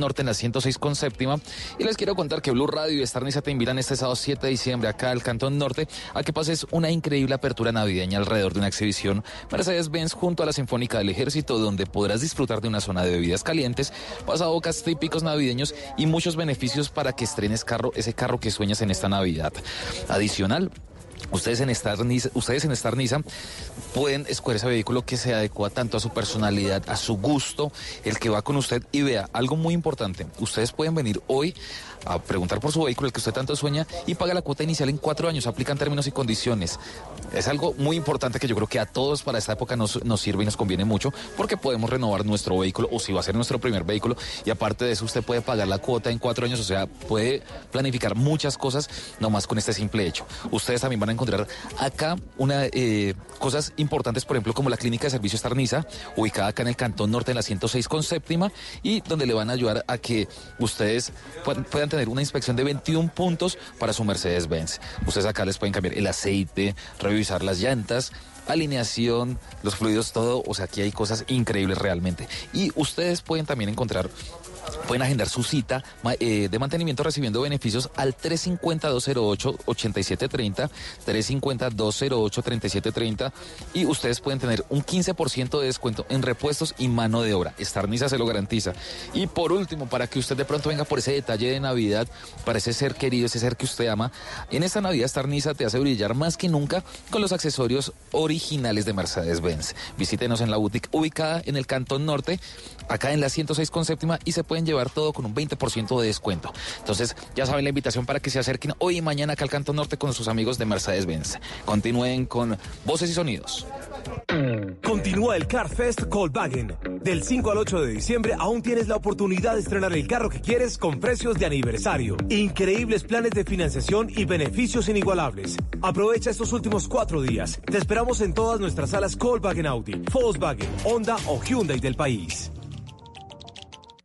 Norte en la 106 con séptima. Y les quiero contar que Blue Radio y Star Niza te invitan este sábado 7 de diciembre acá al Cantón Norte a que pases una increíble apertura navideña alrededor de una exhibición Mercedes-Benz junto a la Sinfónica del Ejército, donde podrás disfrutar de una zona de bebidas calientes, pasabocas típicos navideños y muchos beneficios para que estrenes carro, ese carro que sueñas en esta Navidad. Adicional, Ustedes en Star Niza, ustedes en pueden escoger ese vehículo que se adecua tanto a su personalidad, a su gusto, el que va con usted. Y vea, algo muy importante, ustedes pueden venir hoy a preguntar por su vehículo, el que usted tanto sueña, y paga la cuota inicial en cuatro años, aplican términos y condiciones. Es algo muy importante que yo creo que a todos para esta época nos, nos sirve y nos conviene mucho, porque podemos renovar nuestro vehículo, o si va a ser nuestro primer vehículo, y aparte de eso usted puede pagar la cuota en cuatro años, o sea, puede planificar muchas cosas nomás con este simple hecho. Ustedes también van a encontrar acá una eh, cosas importantes, por ejemplo, como la clínica de servicio Estarniza, ubicada acá en el Cantón Norte en la 106 con séptima, y donde le van a ayudar a que ustedes puedan tener una inspección de 21 puntos para su Mercedes-Benz. Ustedes acá les pueden cambiar el aceite, revisar las llantas, alineación, los fluidos, todo. O sea, aquí hay cosas increíbles realmente. Y ustedes pueden también encontrar Pueden agendar su cita eh, de mantenimiento recibiendo beneficios al 350-208-8730, 350-208-3730 y ustedes pueden tener un 15% de descuento en repuestos y mano de obra. Estarniza se lo garantiza. Y por último, para que usted de pronto venga por ese detalle de Navidad, para ese ser querido, ese ser que usted ama, en esta Navidad Estarniza te hace brillar más que nunca con los accesorios originales de Mercedes-Benz. Visítenos en la boutique ubicada en el Cantón Norte, acá en la 106 con séptima y se pueden llevar todo con un 20% de descuento. Entonces, ya saben la invitación para que se acerquen hoy y mañana acá al Canto Norte con sus amigos de Mercedes-Benz. Continúen con voces y sonidos. Continúa el Car Fest Volkswagen. Del 5 al 8 de diciembre aún tienes la oportunidad de estrenar el carro que quieres con precios de aniversario. Increíbles planes de financiación y beneficios inigualables. Aprovecha estos últimos cuatro días. Te esperamos en todas nuestras salas Volkswagen Audi, Volkswagen, Honda o Hyundai del país.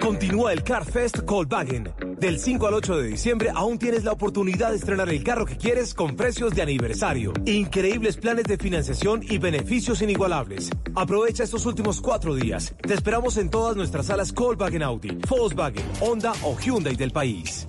Continúa el Car Fest Volkswagen. Del 5 al 8 de diciembre aún tienes la oportunidad de estrenar el carro que quieres con precios de aniversario. Increíbles planes de financiación y beneficios inigualables. Aprovecha estos últimos cuatro días. Te esperamos en todas nuestras salas Volkswagen Audi, Volkswagen, Honda o Hyundai del país.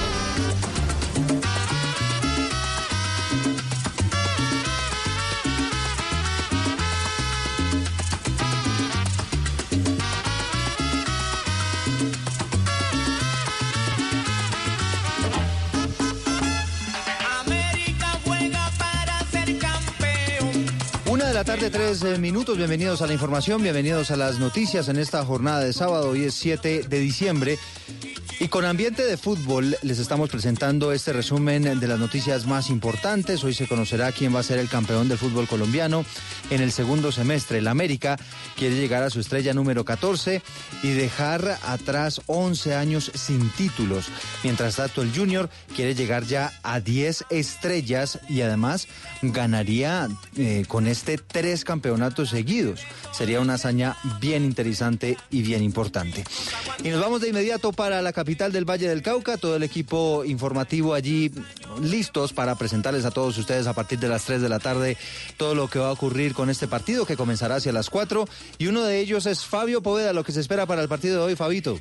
La tarde, tres eh, minutos. Bienvenidos a la información, bienvenidos a las noticias en esta jornada de sábado. Hoy es 7 de diciembre. Y con ambiente de fútbol les estamos presentando este resumen de las noticias más importantes. Hoy se conocerá quién va a ser el campeón del fútbol colombiano en el segundo semestre. El América quiere llegar a su estrella número 14 y dejar atrás 11 años sin títulos. Mientras tanto, el Junior quiere llegar ya a 10 estrellas y además ganaría eh, con este tres campeonatos seguidos. Sería una hazaña bien interesante y bien importante. Y nos vamos de inmediato para la capital del Valle del Cauca, todo el equipo informativo allí listos para presentarles a todos ustedes a partir de las 3 de la tarde todo lo que va a ocurrir con este partido que comenzará hacia las 4 y uno de ellos es Fabio Poveda, lo que se espera para el partido de hoy, Fabito.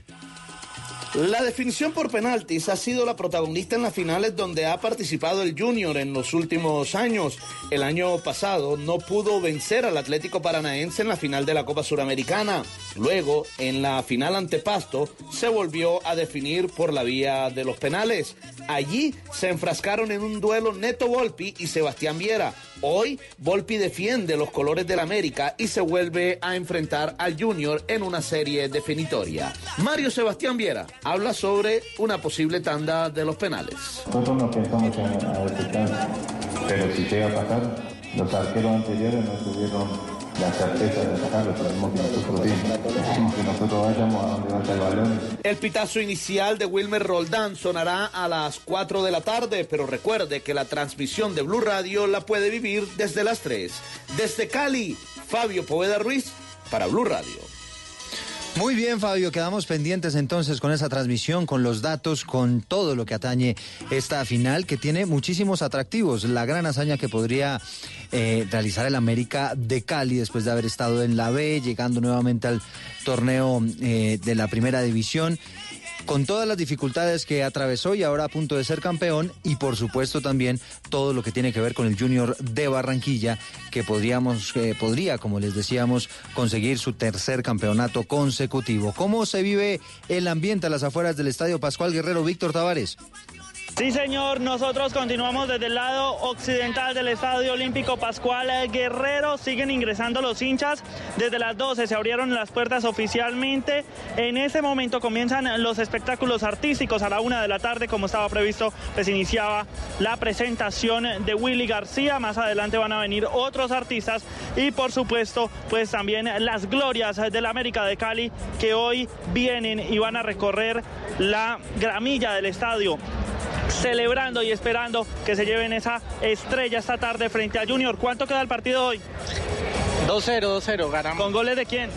La definición por penaltis ha sido la protagonista en las finales donde ha participado el Junior en los últimos años. El año pasado no pudo vencer al Atlético Paranaense en la final de la Copa Suramericana. Luego, en la final ante Pasto, se volvió a definir por la vía de los penales. Allí se enfrascaron en un duelo Neto Volpi y Sebastián Viera. Hoy, Volpi defiende los colores del América y se vuelve a enfrentar al Junior en una serie definitoria. Mario Sebastián Viera habla sobre una posible tanda de los penales. Nosotros no pensamos en a veces pero si llega a pasar, los arqueros anteriores no tuvieron la certeza de sacarlo, mismo que nosotros sí. que nosotros vayamos a donde vaya el balón. El pitazo inicial de Wilmer Roldán sonará a las 4 de la tarde, pero recuerde que la transmisión de Blue Radio la puede vivir desde las 3. Desde Cali, Fabio Poveda Ruiz para Blue Radio. Muy bien, Fabio, quedamos pendientes entonces con esa transmisión, con los datos, con todo lo que atañe esta final que tiene muchísimos atractivos. La gran hazaña que podría eh, realizar el América de Cali después de haber estado en la B, llegando nuevamente al torneo eh, de la primera división con todas las dificultades que atravesó y ahora a punto de ser campeón y por supuesto también todo lo que tiene que ver con el Junior de Barranquilla que podríamos podría como les decíamos conseguir su tercer campeonato consecutivo. ¿Cómo se vive el ambiente a las afueras del Estadio Pascual Guerrero Víctor Tavares? Sí, señor, nosotros continuamos desde el lado occidental del Estadio Olímpico Pascual Guerrero. Siguen ingresando los hinchas. Desde las 12 se abrieron las puertas oficialmente. En ese momento comienzan los espectáculos artísticos. A la una de la tarde, como estaba previsto, pues iniciaba la presentación de Willy García. Más adelante van a venir otros artistas y, por supuesto, pues también las glorias de la América de Cali que hoy vienen y van a recorrer la gramilla del estadio celebrando y esperando que se lleven esa estrella esta tarde frente a Junior. ¿Cuánto queda el partido hoy? 2-0, 2-0, ganamos. ¿Con goles de quién?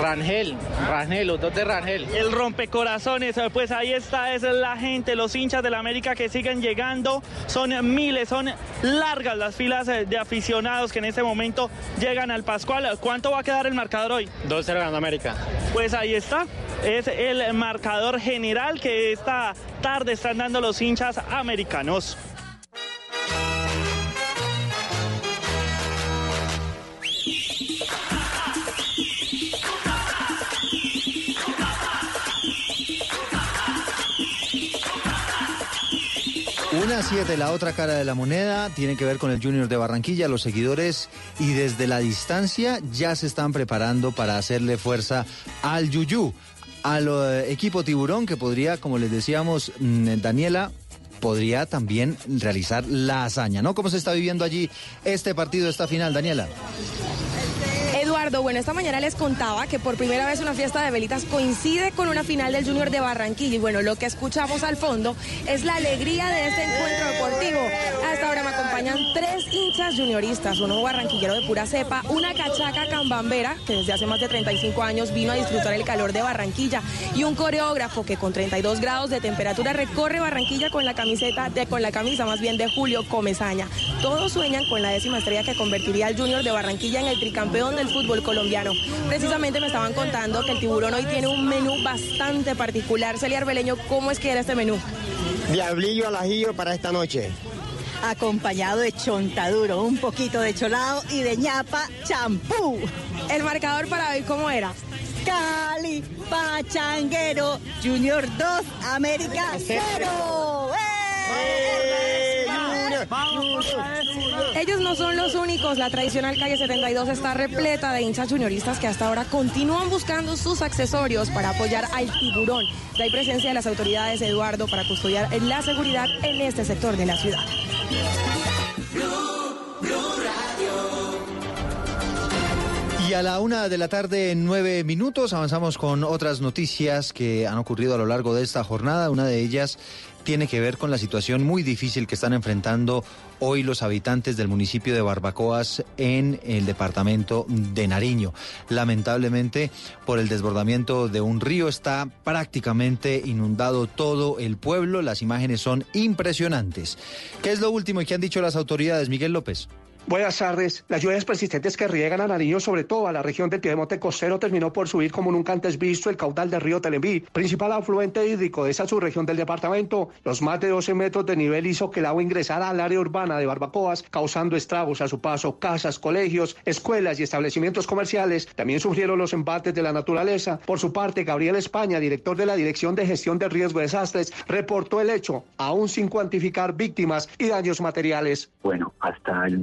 Rangel, Rangel, los dos de Rangel. El rompecorazones, pues ahí está, es la gente, los hinchas de la América que siguen llegando. Son miles, son largas las filas de aficionados que en este momento llegan al Pascual. ¿Cuánto va a quedar el marcador hoy? 2-0 ganando América. Pues ahí está, es el marcador general que esta tarde están dando los hinchas americanos. Una siete, la otra cara de la moneda tiene que ver con el Junior de Barranquilla, los seguidores y desde la distancia ya se están preparando para hacerle fuerza al Yuyu, al equipo tiburón que podría, como les decíamos, mm, Daniela, podría también realizar la hazaña, ¿no? ¿Cómo se está viviendo allí este partido, esta final, Daniela? Bueno, esta mañana les contaba que por primera vez una fiesta de velitas coincide con una final del Junior de Barranquilla. Y bueno, lo que escuchamos al fondo es la alegría de este encuentro deportivo. Hasta ahora me acompañan tres hinchas junioristas, uno barranquillero de pura cepa, una cachaca cambambera, que desde hace más de 35 años vino a disfrutar el calor de Barranquilla, y un coreógrafo que con 32 grados de temperatura recorre Barranquilla con la camiseta, con la camisa más bien de Julio Comezaña. Todos sueñan con la décima estrella que convertiría al Junior de Barranquilla en el tricampeón del fútbol colombiano. Precisamente me estaban contando que el tiburón hoy tiene un menú bastante particular. Celia Arbeleño, ¿cómo es que era este menú? Diablillo al ajillo para esta noche. Acompañado de chontaduro, un poquito de cholado y de ñapa champú. ¿El marcador para hoy cómo era? Cali, Pachanguero, Junior 2, América 0. Ellos no son los únicos. La tradicional calle 72 está repleta de hinchas junioristas que hasta ahora continúan buscando sus accesorios para apoyar al tiburón. hay presencia de las autoridades, Eduardo, para custodiar la seguridad en este sector de la ciudad. Y a la una de la tarde, en nueve minutos, avanzamos con otras noticias que han ocurrido a lo largo de esta jornada. Una de ellas tiene que ver con la situación muy difícil que están enfrentando hoy los habitantes del municipio de Barbacoas en el departamento de Nariño. Lamentablemente, por el desbordamiento de un río está prácticamente inundado todo el pueblo. Las imágenes son impresionantes. ¿Qué es lo último que han dicho las autoridades, Miguel López? Buenas tardes. Las lluvias persistentes que riegan a Nariño, sobre todo a la región del Piedemonte costero, terminó por subir como nunca antes visto el caudal del río Telembí, principal afluente hídrico de esa subregión del departamento. Los más de 12 metros de nivel hizo que el agua ingresara al área urbana de Barbacoas, causando estragos a su paso. Casas, colegios, escuelas y establecimientos comerciales también sufrieron los embates de la naturaleza. Por su parte, Gabriel España, director de la Dirección de Gestión de Riesgo de Desastres, reportó el hecho, aún sin cuantificar víctimas y daños materiales. Bueno, hasta el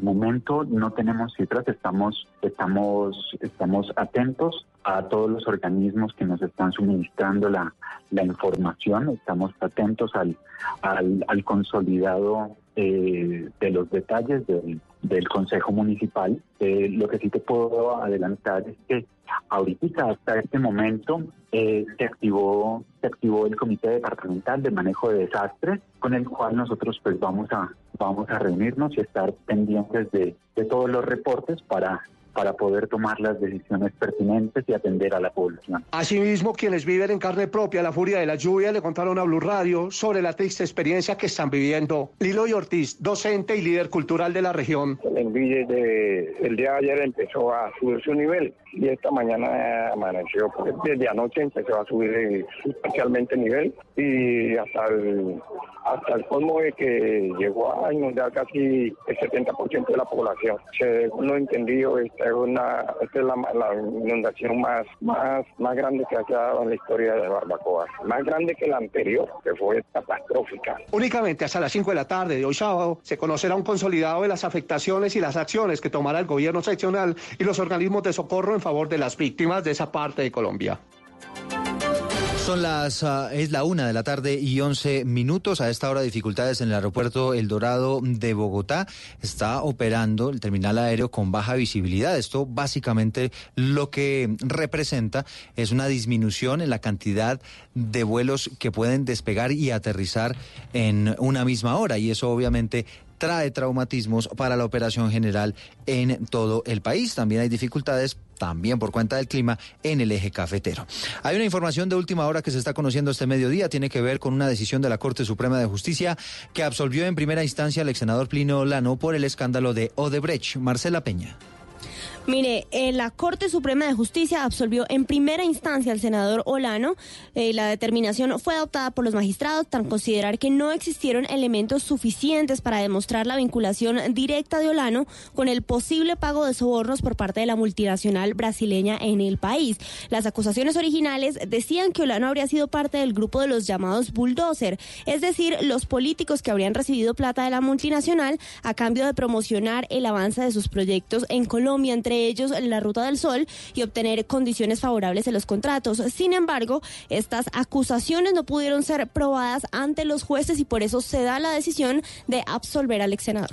no tenemos cifras, estamos, estamos, estamos atentos a todos los organismos que nos están suministrando la, la información, estamos atentos al, al, consolidado eh, de los detalles del, del Consejo Municipal. Eh, lo que sí te puedo adelantar es que ahorita hasta este momento eh, se activó se activó el Comité Departamental de Manejo de Desastres, con el cual nosotros pues vamos a vamos a reunirnos y estar pendientes de, de todos los reportes para para poder tomar las decisiones pertinentes y atender a la población. Asimismo, quienes viven en carne propia la furia de la lluvia le contaron a Blue Radio sobre la triste experiencia que están viviendo. Lilo y Ortiz, docente y líder cultural de la región. El envío de el día de ayer empezó a subir su nivel y esta mañana amaneció, porque desde anoche empezó a subir sustancialmente el nivel y hasta el, hasta el colmo de que llegó a inundar casi el 70% de la población. Según lo entendido, esta es, una, esta es la, la, inundación más, más, más grande que ha dado en la historia de Barbacoa, más grande que la anterior, que fue catastrófica. Únicamente hasta las 5 de la tarde de hoy sábado se conocerá un consolidado de las afectaciones y las acciones que tomará el gobierno seccional y los organismos de socorro en favor de las víctimas de esa parte de Colombia. Son las, uh, es la una de la tarde y once minutos. A esta hora dificultades en el aeropuerto El Dorado de Bogotá. Está operando el terminal aéreo con baja visibilidad. Esto básicamente lo que representa es una disminución en la cantidad de vuelos que pueden despegar y aterrizar en una misma hora. Y eso obviamente trae traumatismos para la operación general en todo el país. También hay dificultades también por cuenta del clima en el eje cafetero. Hay una información de última hora que se está conociendo este mediodía, tiene que ver con una decisión de la Corte Suprema de Justicia que absolvió en primera instancia al ex senador Plinio Lano por el escándalo de Odebrecht. Marcela Peña. Mire, eh, la Corte Suprema de Justicia absolvió en primera instancia al senador Olano. Eh, la determinación fue adoptada por los magistrados tras considerar que no existieron elementos suficientes para demostrar la vinculación directa de Olano con el posible pago de sobornos por parte de la multinacional brasileña en el país. Las acusaciones originales decían que Olano habría sido parte del grupo de los llamados bulldozer, es decir, los políticos que habrían recibido plata de la multinacional a cambio de promocionar el avance de sus proyectos en Colombia, entre ellos la Ruta del Sol y obtener condiciones favorables en los contratos. Sin embargo, estas acusaciones no pudieron ser probadas ante los jueces y por eso se da la decisión de absolver al ex senador.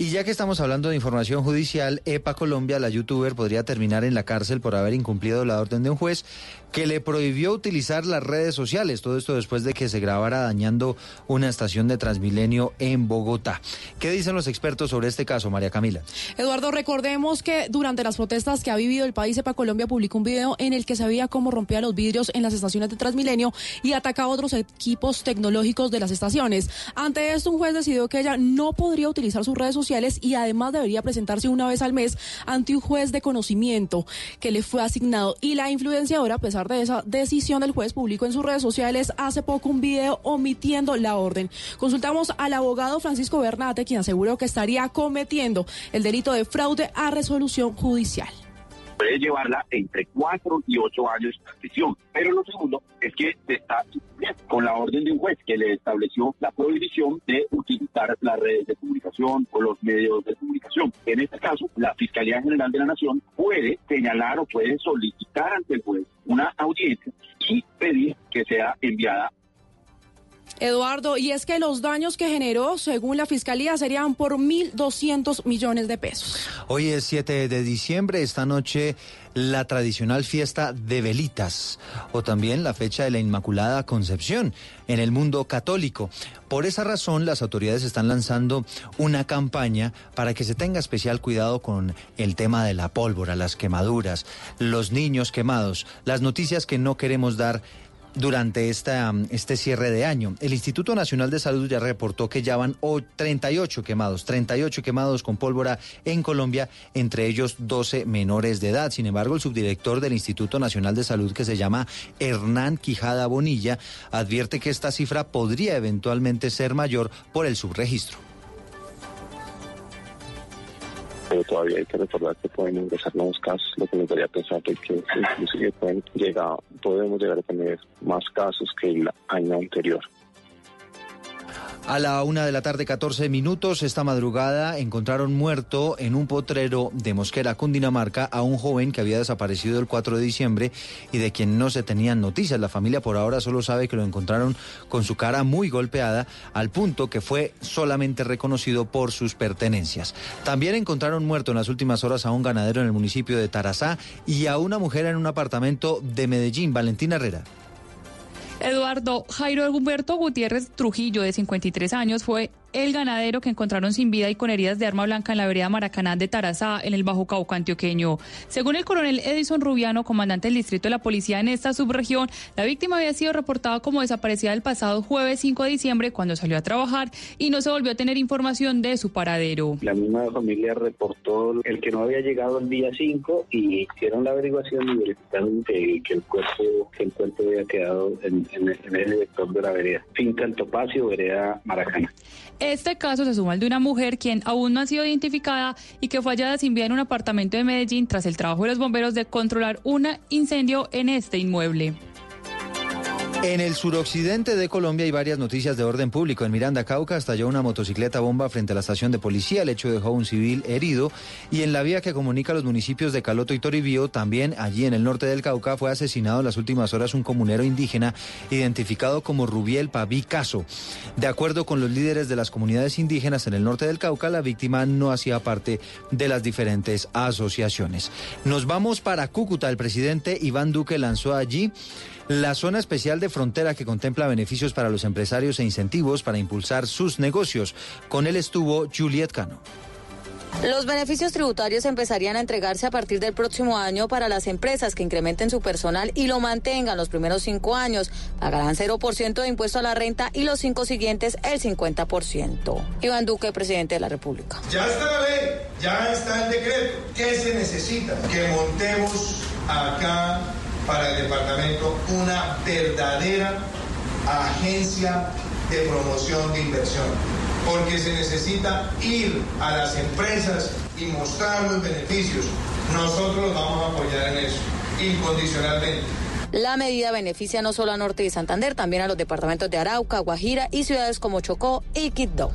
Y ya que estamos hablando de información judicial, EPA Colombia, la youtuber, podría terminar en la cárcel por haber incumplido la orden de un juez que le prohibió utilizar las redes sociales. Todo esto después de que se grabara dañando una estación de Transmilenio en Bogotá. ¿Qué dicen los expertos sobre este caso, María Camila? Eduardo, recordemos que durante las protestas que ha vivido el país, EPA Colombia publicó un video en el que se veía cómo rompía los vidrios en las estaciones de Transmilenio y atacaba otros equipos tecnológicos de las estaciones. Ante esto, un juez decidió que ella no podría utilizar sus redes sociales y además debería presentarse una vez al mes ante un juez de conocimiento que le fue asignado. Y la influenciadora, a pesar de esa decisión del juez, publicó en sus redes sociales hace poco un video omitiendo la orden. Consultamos al abogado Francisco Bernate, quien aseguró que estaría cometiendo el delito de fraude a resolución judicial puede llevarla entre cuatro y ocho años de prisión. Pero lo segundo es que se está con la orden de un juez que le estableció la prohibición de utilizar las redes de comunicación o los medios de comunicación. En este caso, la Fiscalía General de la Nación puede señalar o puede solicitar ante el juez una audiencia y pedir que sea enviada Eduardo, y es que los daños que generó, según la Fiscalía, serían por 1.200 millones de pesos. Hoy es 7 de diciembre, esta noche la tradicional fiesta de velitas o también la fecha de la Inmaculada Concepción en el mundo católico. Por esa razón, las autoridades están lanzando una campaña para que se tenga especial cuidado con el tema de la pólvora, las quemaduras, los niños quemados, las noticias que no queremos dar durante esta, este cierre de año. El Instituto Nacional de Salud ya reportó que ya van 38 quemados, 38 quemados con pólvora en Colombia, entre ellos 12 menores de edad. Sin embargo, el subdirector del Instituto Nacional de Salud, que se llama Hernán Quijada Bonilla, advierte que esta cifra podría eventualmente ser mayor por el subregistro. Pero todavía hay que recordar que pueden ingresar nuevos casos, lo que nos daría pensar es que inclusive pueden llegar, podemos llegar a tener más casos que el año anterior. A la una de la tarde, 14 minutos, esta madrugada encontraron muerto en un potrero de Mosquera, Cundinamarca, a un joven que había desaparecido el 4 de diciembre y de quien no se tenían noticias. La familia por ahora solo sabe que lo encontraron con su cara muy golpeada, al punto que fue solamente reconocido por sus pertenencias. También encontraron muerto en las últimas horas a un ganadero en el municipio de Tarazá y a una mujer en un apartamento de Medellín, Valentina Herrera. Eduardo Jairo Humberto Gutiérrez Trujillo, de 53 años, fue el ganadero que encontraron sin vida y con heridas de arma blanca en la vereda Maracaná de Tarazá, en el Bajo Cauca antioqueño. Según el coronel Edison Rubiano, comandante del distrito de la policía en esta subregión, la víctima había sido reportada como desaparecida el pasado jueves 5 de diciembre cuando salió a trabajar y no se volvió a tener información de su paradero. La misma familia reportó el que no había llegado el día 5 y hicieron la averiguación y verificaron que, el cuerpo que el cuerpo había quedado en, en, el sector de la vereda. Finca El Topacio, vereda Maracaná. Este caso se suma al de una mujer quien aún no ha sido identificada y que fue hallada sin vida en un apartamento de Medellín tras el trabajo de los bomberos de controlar un incendio en este inmueble. En el suroccidente de Colombia hay varias noticias de orden público. En Miranda, Cauca, estalló una motocicleta bomba frente a la estación de policía. El hecho dejó un civil herido. Y en la vía que comunica los municipios de Caloto y Toribío, también allí en el norte del Cauca, fue asesinado en las últimas horas un comunero indígena identificado como Rubiel Paví Caso. De acuerdo con los líderes de las comunidades indígenas en el norte del Cauca, la víctima no hacía parte de las diferentes asociaciones. Nos vamos para Cúcuta. El presidente Iván Duque lanzó allí la zona especial de frontera que contempla beneficios para los empresarios e incentivos para impulsar sus negocios. Con él estuvo Juliet Cano. Los beneficios tributarios empezarían a entregarse a partir del próximo año para las empresas que incrementen su personal y lo mantengan los primeros cinco años. Pagarán 0% de impuesto a la renta y los cinco siguientes el 50%. Iván Duque, presidente de la República. Ya está la ley, ya está el decreto. ¿Qué se necesita? Que montemos acá para el departamento una verdadera agencia de promoción de inversión, porque se necesita ir a las empresas y mostrar los beneficios. Nosotros los vamos a apoyar en eso, incondicionalmente. La medida beneficia no solo a Norte y Santander, también a los departamentos de Arauca, Guajira y ciudades como Chocó y Quito.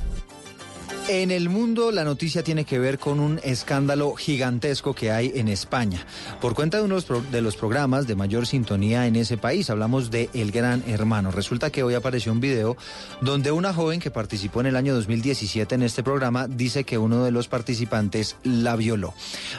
En el mundo la noticia tiene que ver con un escándalo gigantesco que hay en España. Por cuenta de uno de los programas de mayor sintonía en ese país, hablamos de El Gran Hermano. Resulta que hoy apareció un video donde una joven que participó en el año 2017 en este programa dice que uno de los participantes la violó.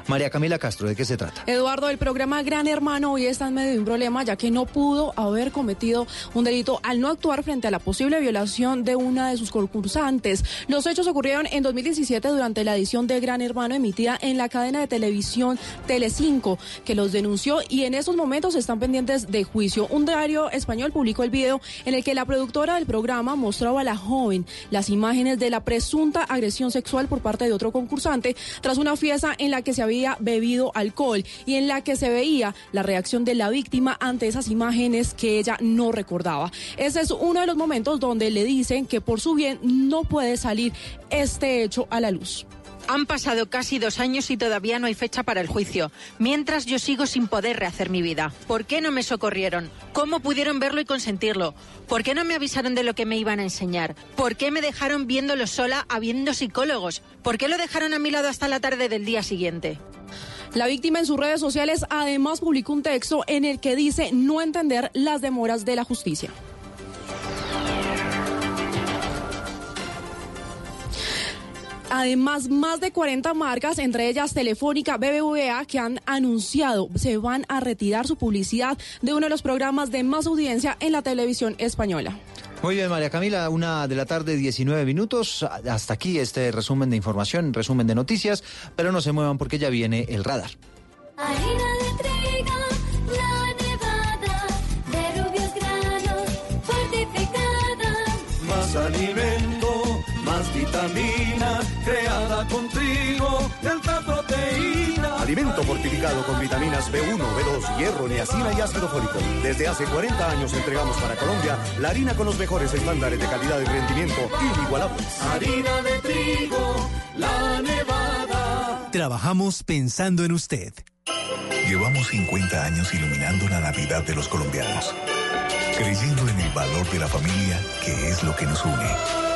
María Camila Castro, ¿de qué se trata? Eduardo, el programa Gran Hermano hoy está en medio de un problema ya que no pudo haber cometido un delito al no actuar frente a la posible violación de una de sus concursantes. Los hechos ocurrieron en 2017 durante la edición de Gran Hermano emitida en la cadena de televisión Telecinco, que los denunció y en esos momentos están pendientes de juicio. Un diario español publicó el video en el que la productora del programa mostraba a la joven las imágenes de la presunta agresión sexual por parte de otro concursante tras una fiesta en la que se había bebido alcohol y en la que se veía la reacción de la víctima ante esas imágenes que ella no recordaba. Ese es uno de los momentos donde le dicen que por su bien no puede salir este hecho a la luz. Han pasado casi dos años y todavía no hay fecha para el juicio, mientras yo sigo sin poder rehacer mi vida. ¿Por qué no me socorrieron? ¿Cómo pudieron verlo y consentirlo? ¿Por qué no me avisaron de lo que me iban a enseñar? ¿Por qué me dejaron viéndolo sola habiendo psicólogos? ¿Por qué lo dejaron a mi lado hasta la tarde del día siguiente? La víctima en sus redes sociales además publicó un texto en el que dice no entender las demoras de la justicia. Además, más de 40 marcas, entre ellas Telefónica, BBVA, que han anunciado se van a retirar su publicidad de uno de los programas de más audiencia en la televisión española. Muy bien, María Camila, una de la tarde, 19 minutos. Hasta aquí este resumen de información, resumen de noticias, pero no se muevan porque ya viene el radar. Harina de trigo, Alimento fortificado con vitaminas B1, B2, hierro, niacina y ácido fólico. Desde hace 40 años entregamos para Colombia la harina con los mejores estándares de calidad y rendimiento inigualables. Harina de trigo, la nevada. Trabajamos pensando en usted. Llevamos 50 años iluminando la Navidad de los colombianos, creyendo en el valor de la familia, que es lo que nos une.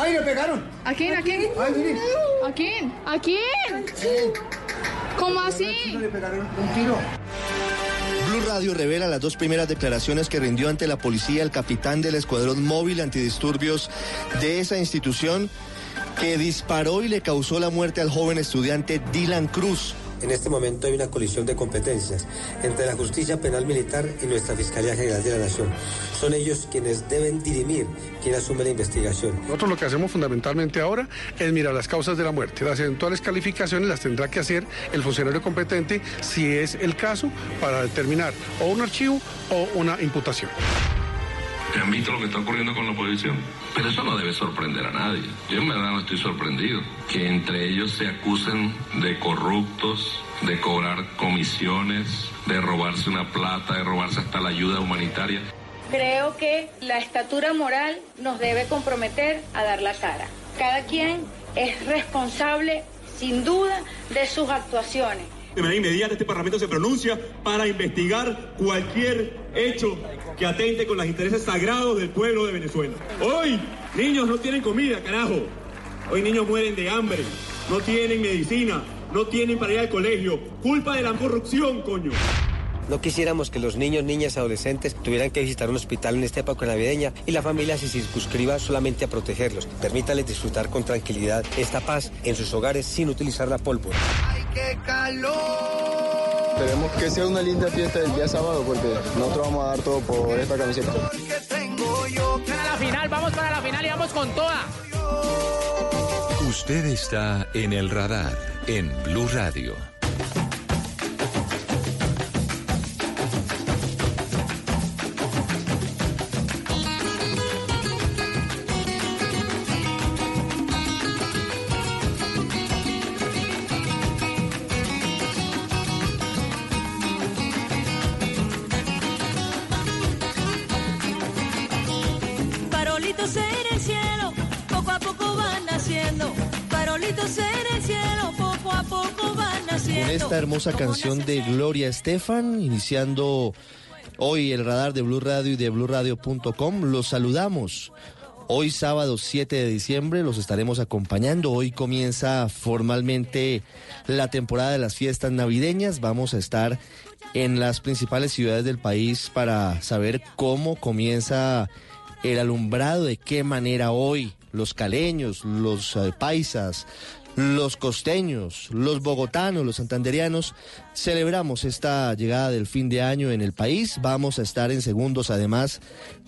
¡Ay, le pegaron! ¿A quién? ¿A quién? Ay. ¿A quién? ¿A quién? ¿Cómo así? Le pegaron un tiro. Blue Radio revela las dos primeras declaraciones que rindió ante la policía el capitán del escuadrón móvil antidisturbios de esa institución que disparó y le causó la muerte al joven estudiante Dylan Cruz. En este momento hay una colisión de competencias entre la justicia penal militar y nuestra Fiscalía General de la Nación. Son ellos quienes deben dirimir quién asume la investigación. Nosotros lo que hacemos fundamentalmente ahora es mirar las causas de la muerte. Las eventuales calificaciones las tendrá que hacer el funcionario competente si es el caso para determinar o un archivo o una imputación. ¿Han visto lo que está ocurriendo con la oposición? Pero eso no debe sorprender a nadie. Yo en verdad no estoy sorprendido. Que entre ellos se acusen de corruptos, de cobrar comisiones, de robarse una plata, de robarse hasta la ayuda humanitaria. Creo que la estatura moral nos debe comprometer a dar la cara. Cada quien es responsable, sin duda, de sus actuaciones. De manera inmediata este Parlamento se pronuncia para investigar cualquier hecho que atente con los intereses sagrados del pueblo de Venezuela. Hoy niños no tienen comida, carajo. Hoy niños mueren de hambre, no tienen medicina, no tienen para ir al colegio. Culpa de la corrupción, coño. No quisiéramos que los niños, niñas, adolescentes tuvieran que visitar un hospital en esta época navideña y la familia se circunscriba solamente a protegerlos. Permítales disfrutar con tranquilidad esta paz en sus hogares sin utilizar la pólvora. ¡Ay, qué calor! Esperemos que sea una linda fiesta del día sábado porque nosotros vamos a dar todo por esta camiseta. Para la final, vamos para la final y vamos con toda. Usted está en El Radar en Blue Radio. Esta hermosa canción de Gloria Estefan, iniciando hoy el radar de Blue Radio y de BlueRadio.com, los saludamos. Hoy sábado 7 de diciembre los estaremos acompañando. Hoy comienza formalmente la temporada de las fiestas navideñas. Vamos a estar en las principales ciudades del país para saber cómo comienza el alumbrado, de qué manera hoy los caleños, los eh, paisas, los costeños, los bogotanos, los santanderianos, celebramos esta llegada del fin de año en el país. Vamos a estar en segundos además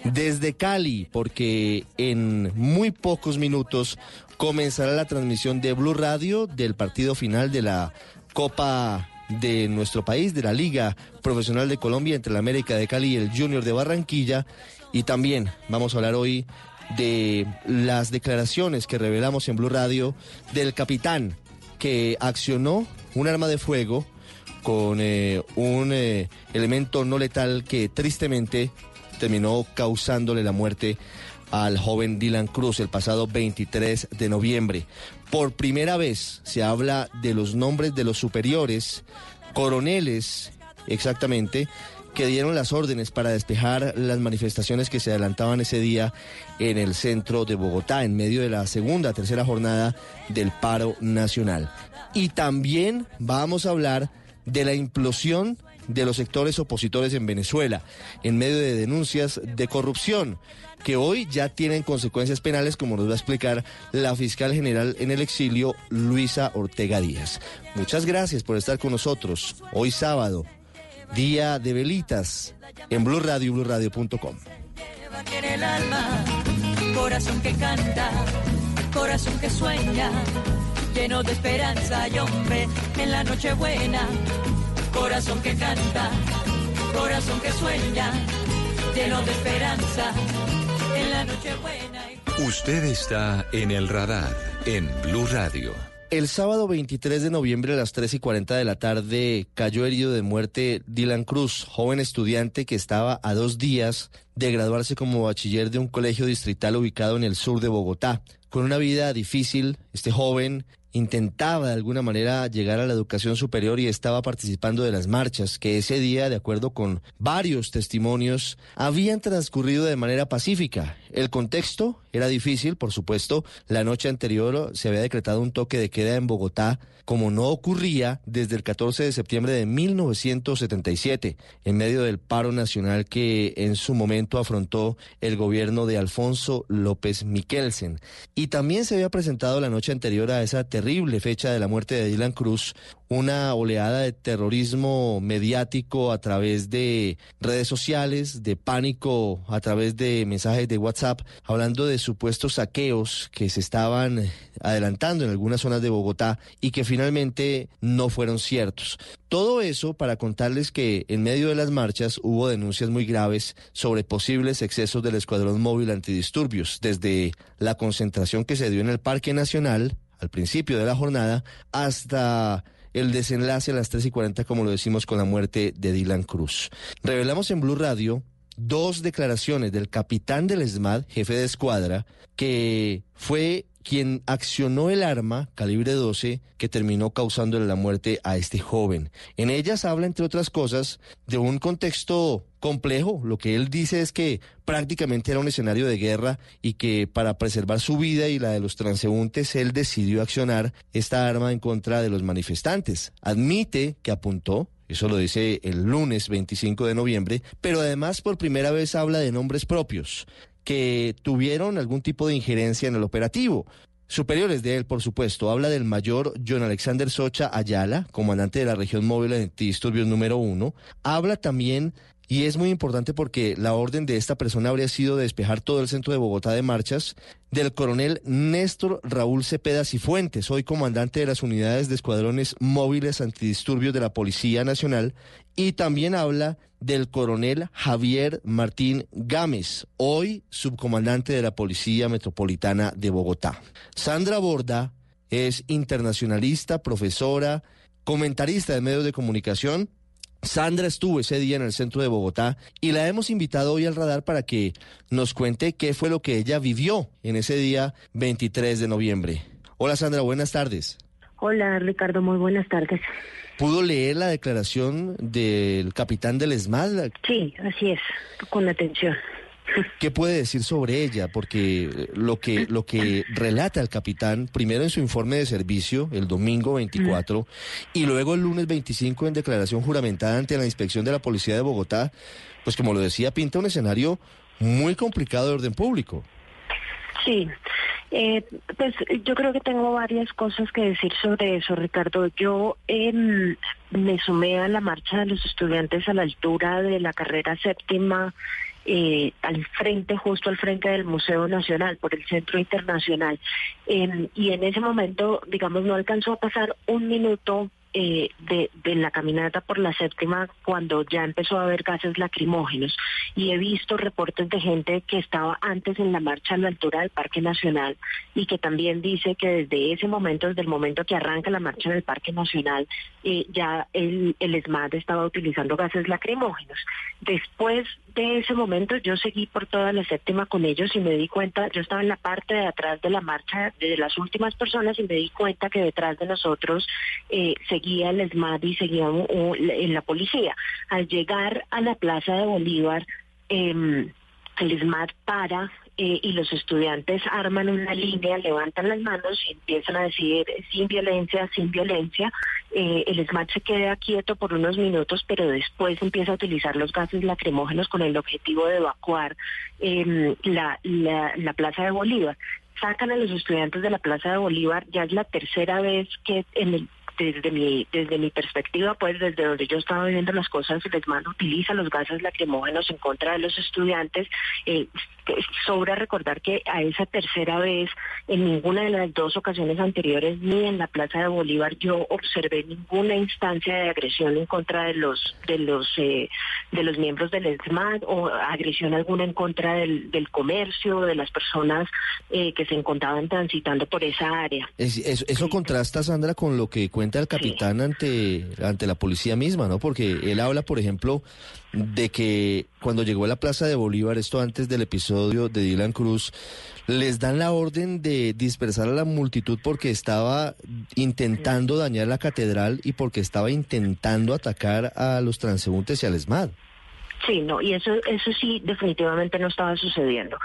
desde Cali, porque en muy pocos minutos comenzará la transmisión de Blue Radio del partido final de la Copa de nuestro país, de la Liga Profesional de Colombia entre la América de Cali y el Junior de Barranquilla. Y también vamos a hablar hoy de las declaraciones que revelamos en Blue Radio del capitán que accionó un arma de fuego con eh, un eh, elemento no letal que tristemente terminó causándole la muerte al joven Dylan Cruz el pasado 23 de noviembre. Por primera vez se habla de los nombres de los superiores, coroneles exactamente, que dieron las órdenes para despejar las manifestaciones que se adelantaban ese día en el centro de Bogotá, en medio de la segunda, tercera jornada del paro nacional. Y también vamos a hablar de la implosión de los sectores opositores en Venezuela, en medio de denuncias de corrupción que hoy ya tienen consecuencias penales, como nos va a explicar la fiscal general en el exilio, Luisa Ortega Díaz. Muchas gracias por estar con nosotros hoy sábado, día de velitas, en Blue Radio y BlueRadio.com. el alma, corazón que canta, corazón que sueña, lleno de esperanza y hombre en la noche buena, corazón que canta, corazón que sueña, lleno de esperanza en la noche buena. Usted está en el radar en Blue Radio. El sábado 23 de noviembre a las 3 y 40 de la tarde cayó herido de muerte Dylan Cruz, joven estudiante que estaba a dos días de graduarse como bachiller de un colegio distrital ubicado en el sur de Bogotá. Con una vida difícil, este joven intentaba de alguna manera llegar a la educación superior y estaba participando de las marchas que ese día, de acuerdo con varios testimonios, habían transcurrido de manera pacífica. El contexto era difícil, por supuesto. La noche anterior se había decretado un toque de queda en Bogotá, como no ocurría desde el 14 de septiembre de 1977, en medio del paro nacional que en su momento afrontó el gobierno de Alfonso López Miquelsen. Y también se había presentado la noche anterior a esa terrible fecha de la muerte de Dylan Cruz una oleada de terrorismo mediático a través de redes sociales, de pánico a través de mensajes de WhatsApp, hablando de supuestos saqueos que se estaban adelantando en algunas zonas de Bogotá y que finalmente no fueron ciertos. Todo eso para contarles que en medio de las marchas hubo denuncias muy graves sobre posibles excesos del Escuadrón Móvil Antidisturbios, desde la concentración que se dio en el Parque Nacional al principio de la jornada hasta el desenlace a las 3 y 40, como lo decimos, con la muerte de Dylan Cruz. Revelamos en Blue Radio dos declaraciones del capitán del ESMAD, jefe de escuadra, que fue quien accionó el arma calibre 12 que terminó causando la muerte a este joven. En ellas habla, entre otras cosas, de un contexto complejo. Lo que él dice es que prácticamente era un escenario de guerra y que para preservar su vida y la de los transeúntes, él decidió accionar esta arma en contra de los manifestantes. Admite que apuntó, eso lo dice el lunes 25 de noviembre, pero además por primera vez habla de nombres propios que tuvieron algún tipo de injerencia en el operativo. Superiores de él, por supuesto, habla del mayor John Alexander Socha Ayala, comandante de la región móvil de antidisturbios número uno. Habla también y es muy importante porque la orden de esta persona habría sido despejar todo el centro de Bogotá de marchas del coronel Néstor Raúl Cepeda Cifuentes, hoy comandante de las unidades de escuadrones móviles antidisturbios de la Policía Nacional, y también habla del coronel Javier Martín Gámez, hoy subcomandante de la Policía Metropolitana de Bogotá. Sandra Borda es internacionalista, profesora, comentarista de medios de comunicación, Sandra estuvo ese día en el centro de Bogotá y la hemos invitado hoy al radar para que nos cuente qué fue lo que ella vivió en ese día 23 de noviembre. Hola Sandra, buenas tardes. Hola Ricardo, muy buenas tardes. ¿Pudo leer la declaración del capitán del ESMAD? Sí, así es, con atención. ¿Qué puede decir sobre ella? Porque eh, lo que, lo que relata el capitán, primero en su informe de servicio, el domingo 24, y luego el lunes 25 en declaración juramentada ante la inspección de la Policía de Bogotá, pues como lo decía, pinta un escenario muy complicado de orden público. Sí, eh, pues yo creo que tengo varias cosas que decir sobre eso, Ricardo. Yo em, me sumé a la marcha de los estudiantes a la altura de la carrera séptima eh, al frente, justo al frente del Museo Nacional, por el Centro Internacional. y en ese momento, digamos, no alcanzó a pasar un minuto eh, de, la caminata por la séptima cuando ya empezó a haber gases lacrimógenos y he visto reportes de gente que estaba antes en la marcha a la altura del Parque Nacional y que también dice que desde ese momento, desde el momento que arranca la marcha en el Parque Nacional, eh, ya el, el SMAD estaba utilizando gases lacrimógenos. Después de ese momento yo seguí por toda la séptima con ellos y me di cuenta, yo estaba en la parte de atrás de la marcha de las últimas personas y me di cuenta que detrás de nosotros eh, seguía el ESMAD y seguía en la policía. Al llegar a la plaza de Bolívar, eh, el ESMAD para eh, y los estudiantes arman una línea, levantan las manos y empiezan a decir sin violencia, sin violencia. Eh, el SMAT se queda quieto por unos minutos, pero después empieza a utilizar los gases lacrimógenos con el objetivo de evacuar em, la, la, la Plaza de Bolívar sacan a los estudiantes de la Plaza de Bolívar, ya es la tercera vez que en el desde mi desde mi perspectiva, pues desde donde yo estaba viendo las cosas, el ESMAD utiliza los gases lacrimógenos en contra de los estudiantes. Eh, sobra recordar que a esa tercera vez, en ninguna de las dos ocasiones anteriores, ni en la Plaza de Bolívar, yo observé ninguna instancia de agresión en contra de los de los eh, de los miembros del ESMAD o agresión alguna en contra del, del comercio, de las personas eh, que se encontraban transitando por esa área. eso, contrasta, Sandra, con lo que cuenta el capitán ante, ante la policía misma, ¿no? Porque él habla, por ejemplo, de que cuando llegó a la Plaza de Bolívar, esto antes del episodio de Dylan Cruz, les dan la orden de dispersar a la multitud porque estaba intentando dañar la catedral y porque estaba intentando atacar a los transeúntes y al ESMAD. Sí, no, y eso, eso sí definitivamente no estaba sucediendo.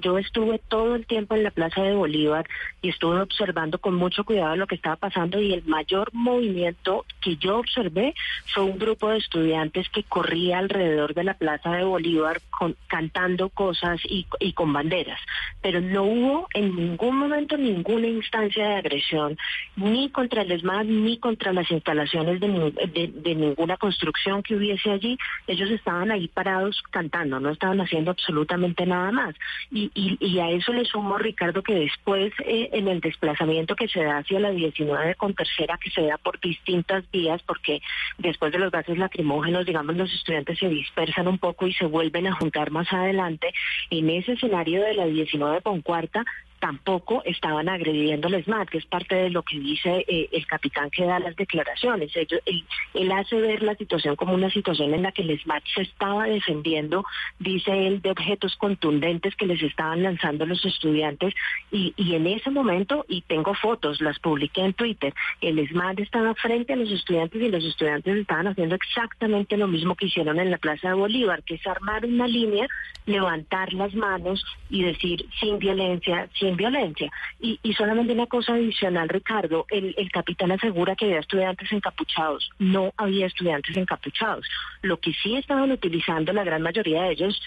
Yo estuve todo el tiempo en la Plaza de Bolívar y estuve observando con mucho cuidado lo que estaba pasando y el mayor movimiento que yo observé fue un grupo de estudiantes que corría alrededor de la Plaza de Bolívar cantando cosas y, con banderas, pero no hubo en ningún momento ninguna instancia de agresión ni contra el ESMAD ni contra las instalaciones de, de ninguna construcción que hubiese allí. Ellos estaban ahí parados cantando, no estaban haciendo absolutamente nada más. Y, a eso le sumo, Ricardo, que después eh, en el desplazamiento que se da hacia la 19 con tercera, que se da por distintas vías, porque después de los gases lacrimógenos, digamos, los estudiantes se dispersan un poco y se vuelven a juntar más adelante, en ese escenario de la 19 con cuarta, tampoco estaban agrediendo al SMAT, que es parte de lo que dice eh, el capitán que da las declaraciones. él, hace ver la situación como una situación en la que el SMAT se estaba defendiendo, dice él, de objetos contundentes que les estaban lanzando los estudiantes y, y en ese momento, y tengo fotos, las publiqué en Twitter, el SMAT estaba frente a los estudiantes y los estudiantes estaban haciendo exactamente lo mismo que hicieron en la Plaza de Bolívar, que es armar una línea, levantar las manos y decir sin violencia, sin violencia. Y, solamente una cosa adicional, Ricardo, el, el capitán asegura que había estudiantes encapuchados. No había estudiantes encapuchados. Lo que sí estaban utilizando la gran mayoría de ellos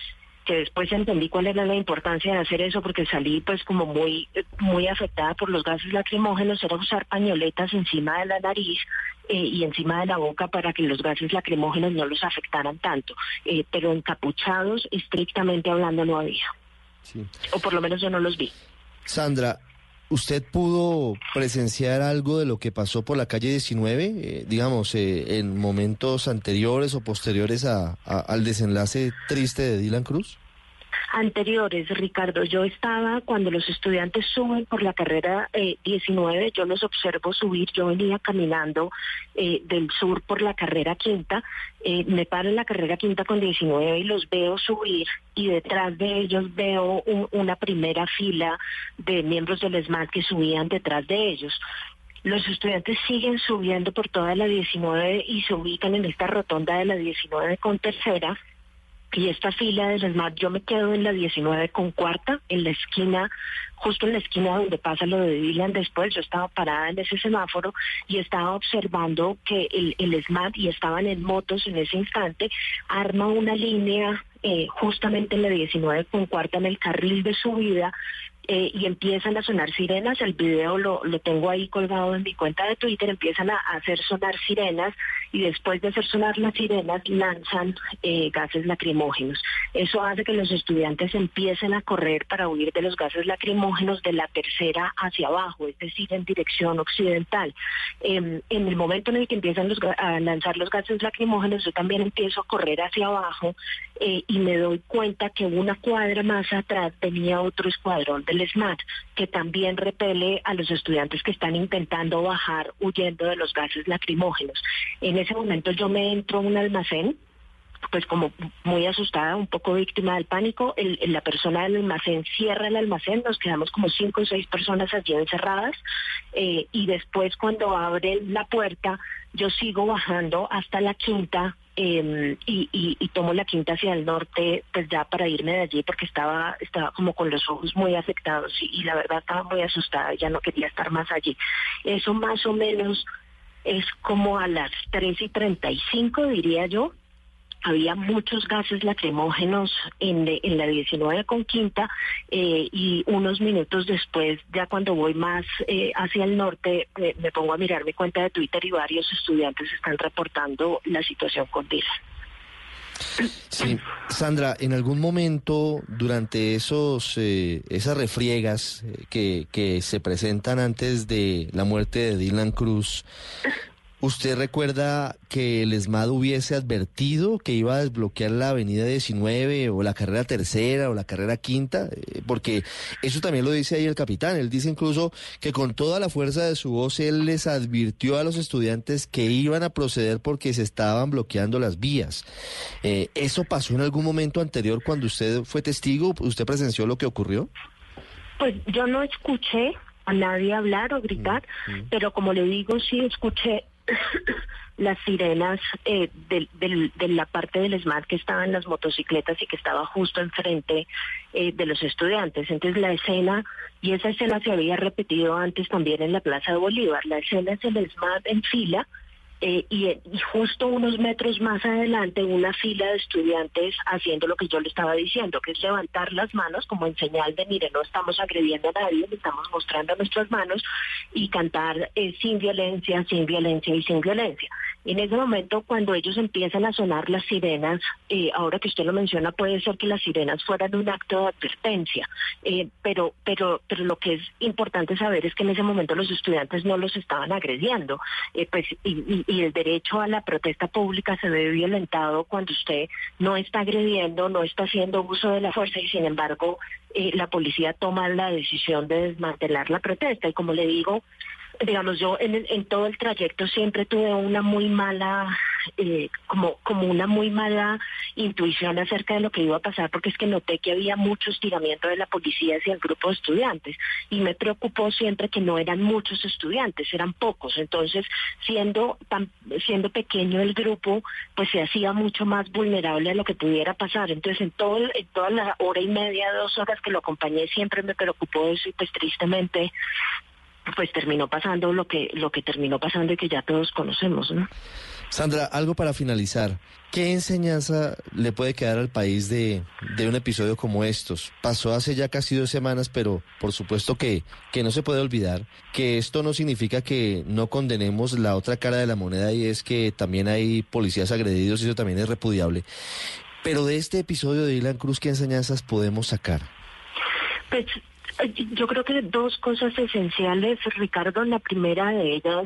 que después entendí cuál era la importancia de hacer eso porque salí pues como muy muy afectada por los gases lacrimógenos era usar pañoletas encima de la nariz eh, y encima de la boca para que los gases lacrimógenos no los afectaran tanto eh, pero encapuchados estrictamente hablando no había o por lo menos yo no los vi Sandra, ¿usted pudo presenciar algo de lo que pasó por la calle 19, eh, digamos, eh, en momentos anteriores o posteriores al desenlace triste de Dylan Cruz? Anteriores, Ricardo. Yo estaba cuando los estudiantes suben por la carrera 19, eh, yo los observo subir, yo venía caminando eh, del sur por la carrera quinta, eh, me paro en la carrera quinta con 19 y los veo subir y detrás de ellos veo una primera fila de miembros del ESMAD que subían detrás de ellos. Los estudiantes siguen subiendo por toda la 19 y se ubican en esta rotonda de la 19 con tercera y esta fila de las yo me quedo en la 19 con cuarta, en la esquina, justo en la esquina donde pasa lo de Dylan después, yo estaba parada en ese semáforo y estaba observando que el, el SMAT, y estaban en motos en ese instante, arma una línea eh, justamente en la 19 con cuarta en el carril de subida eh, y empiezan a sonar sirenas, el video lo, lo tengo ahí colgado en mi cuenta de Twitter, empiezan a, hacer sonar sirenas y después de hacer sonar las sirenas lanzan eh, gases lacrimógenos. Eso hace que los estudiantes empiecen a correr para huir de los gases lacrimógenos de la tercera hacia abajo, es decir, en dirección occidental. Em, en el momento en el que empiezan a lanzar los gases lacrimógenos, yo también empiezo a correr hacia abajo eh, y me doy cuenta que una cuadra más atrás tenía otro escuadrón el SMAT, que también repele a los estudiantes que están intentando bajar huyendo de los gases lacrimógenos. En ese momento yo me entro a un almacén pues como muy asustada, un poco víctima del pánico. El, la persona del almacén cierra el almacén, nos quedamos como cinco o seis personas allí encerradas eh, y después cuando abre la puerta yo sigo bajando hasta la quinta em, y, y, tomo la quinta hacia el norte, pues ya para irme de allí porque estaba, estaba como con los ojos muy afectados y, y la verdad estaba muy asustada, ya no quería estar más allí. Eso más o menos es como a las 3 y 35, diría yo. Había muchos gases lacrimógenos en, la 19 con quinta eh, y unos minutos después, ya cuando voy más eh, hacia el norte, me pongo a mirar mi cuenta de Twitter y varios estudiantes están reportando la situación con Dylan. Sí, Sandra, en algún momento durante esos eh, esas refriegas eh, que, que se presentan antes de la muerte de Dylan Cruz, ¿Usted recuerda que el ESMAD hubiese advertido que iba a desbloquear la avenida 19 o la carrera tercera o la carrera quinta? Eh, porque eso también lo dice ahí el capitán. Él dice incluso que con toda la fuerza de su voz él les advirtió a los estudiantes que iban a proceder porque se estaban bloqueando las vías. Eh, ¿Eso pasó en algún momento anterior cuando usted fue testigo? ¿Usted presenció lo que ocurrió? Pues yo no escuché a nadie hablar o gritar, mm, mm. pero como le digo, sí escuché las sirenas eh, de, la parte del SMAT que estaban las motocicletas y que estaba justo enfrente eh, de los estudiantes. Entonces la escena, y esa escena se había repetido antes también en la Plaza de Bolívar, la escena es el SMAT en fila eh, y, justo unos metros más adelante una fila de estudiantes haciendo lo que yo le estaba diciendo, que es levantar las manos como en señal de, mire, no estamos agrediendo a nadie, le estamos mostrando nuestras manos y cantar eh, sin violencia, sin violencia y sin violencia. En ese momento, cuando ellos empiezan a sonar las sirenas, eh, ahora que usted lo menciona, puede ser que las sirenas fueran un acto de advertencia, pero, pero, pero lo que es importante saber es que en ese momento los estudiantes no los estaban agrediendo, pues y y el derecho a la protesta pública se ve violentado cuando usted no está agrediendo, no está haciendo uso de la fuerza y sin embargo eh, la policía toma la decisión de desmantelar la protesta. Y como le digo, digamos, yo en, en todo el trayecto siempre tuve una muy mala, eh, como, como una muy mala intuición acerca de lo que iba a pasar, porque es que noté que había mucho estiramiento de la policía hacia el grupo de estudiantes y me preocupó siempre que no eran muchos estudiantes, eran pocos. Entonces, siendo tan, siendo pequeño el grupo, pues se hacía mucho más vulnerable a lo que pudiera pasar. Entonces, en todo, en toda la hora y media, dos horas que lo acompañé, siempre me preocupó eso y pues tristemente pues terminó pasando lo que lo que terminó pasando y que ya todos conocemos, ¿no? Sandra, algo para finalizar. ¿Qué enseñanza le puede quedar al país de, de, un episodio como estos? Pasó hace ya casi dos semanas, pero por supuesto que, que no se puede olvidar que esto no significa que no condenemos la otra cara de la moneda y es que también hay policías agredidos y eso también es repudiable. Pero de este episodio de Dylan Cruz, ¿qué enseñanzas podemos sacar? Pues yo creo que dos cosas esenciales, Ricardo. La primera de ellas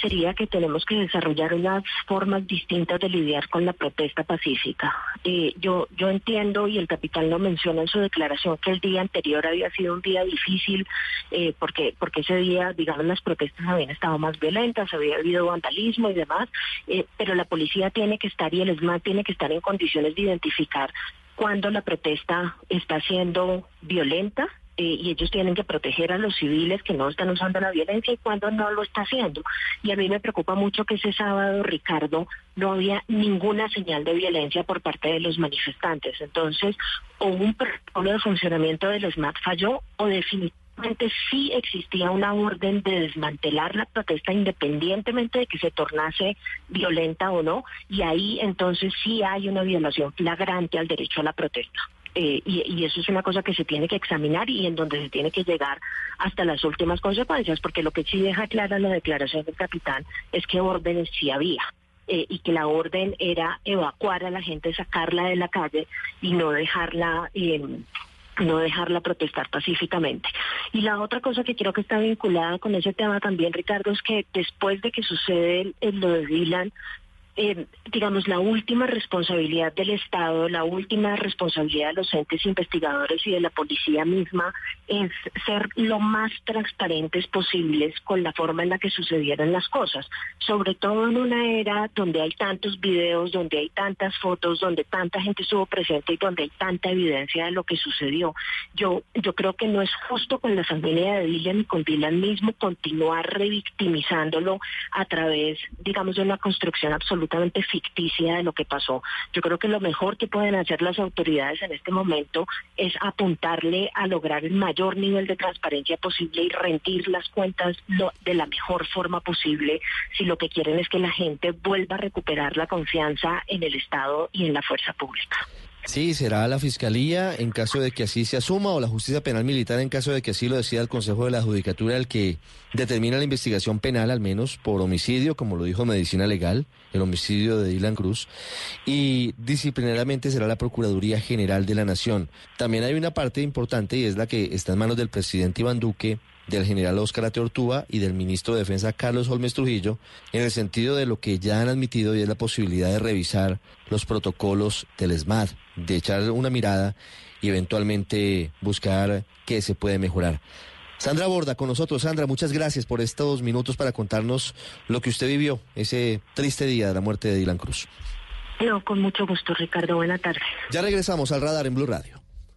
sería que tenemos que desarrollar unas formas distintas de lidiar con la protesta pacífica. Eh, yo, yo entiendo, y el capitán lo menciona en su declaración, que el día anterior había sido un día difícil, eh, porque, porque ese día, digamos, las protestas habían estado más violentas, había habido vandalismo y demás, eh, pero la policía tiene que estar y el ESMAD tiene que estar en condiciones de identificar cuando la protesta está siendo violenta eh, y ellos tienen que proteger a los civiles que no están usando la violencia y cuando no lo está haciendo. Y a mí me preocupa mucho que ese sábado, Ricardo, no había ninguna señal de violencia por parte de los manifestantes. Entonces, o un protocolo de funcionamiento de los falló o definitivamente sí existía una orden de desmantelar la protesta independientemente de que se tornase violenta o no, y ahí entonces sí hay una violación flagrante al derecho a la protesta. Eh, y, eso es una cosa que se tiene que examinar y en donde se tiene que llegar hasta las últimas consecuencias, porque lo que sí deja clara la declaración del capitán es que órdenes sí había. Eh, y que la orden era evacuar a la gente, sacarla de la calle y no dejarla em, no dejarla protestar pacíficamente. Y la otra cosa que creo que está vinculada con ese tema también, Ricardo, es que después de que sucede lo de Dylan, eh, digamos, la última responsabilidad del Estado, la última responsabilidad de los entes investigadores y de la policía misma es ser lo más transparentes posibles con la forma en la que sucedieron las cosas, sobre todo en una era donde hay tantos videos, donde hay tantas fotos, donde tanta gente estuvo presente y donde hay tanta evidencia de lo que sucedió. Yo, yo creo que no es justo con la familia de Dylan y con Dylan mismo continuar revictimizándolo a través, digamos, de una construcción absoluta absolutamente ficticia de lo que pasó. Yo creo que lo mejor que pueden hacer las autoridades en este momento es apuntarle a lograr el mayor nivel de transparencia posible y rendir las cuentas de la mejor forma posible si lo que quieren es que la gente vuelva a recuperar la confianza en el Estado y en la fuerza pública. Sí, será la Fiscalía en caso de que así se asuma o la Justicia Penal Militar en caso de que así lo decida el Consejo de la Judicatura el que determina la investigación penal al menos por homicidio, como lo dijo Medicina Legal, el homicidio de Dylan Cruz, y disciplinariamente será la Procuraduría General de la Nación. También hay una parte importante y es la que está en manos del presidente Iván Duque del general Óscar Ateortúa y del ministro de Defensa Carlos Holmes Trujillo, en el sentido de lo que ya han admitido y es la posibilidad de revisar los protocolos del ESMAD, de echar una mirada y eventualmente buscar qué se puede mejorar. Sandra Borda con nosotros. Sandra, muchas gracias por estos minutos para contarnos lo que usted vivió ese triste día de la muerte de Dylan Cruz. No, con mucho gusto, Ricardo. Buena tarde. Ya regresamos al radar en Blue Radio.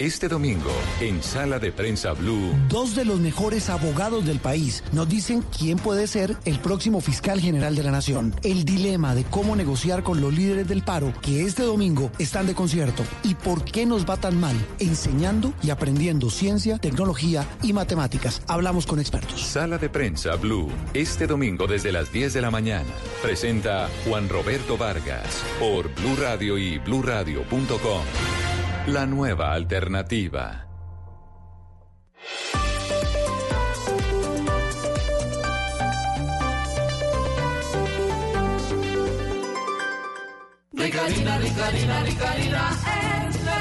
Este domingo, en Sala de Prensa Blue. Dos de los mejores abogados del país nos dicen quién puede ser el próximo fiscal general de la nación. El dilema de cómo negociar con los líderes del paro que este domingo están de concierto y por qué nos va tan mal enseñando y aprendiendo ciencia, tecnología y matemáticas. Hablamos con expertos. Sala de Prensa Blue. Este domingo desde las 10 de la mañana. Presenta Juan Roberto Vargas por Blue Radio y bluradio.com. La nueva alternativa. Rica harina, rica harina, rica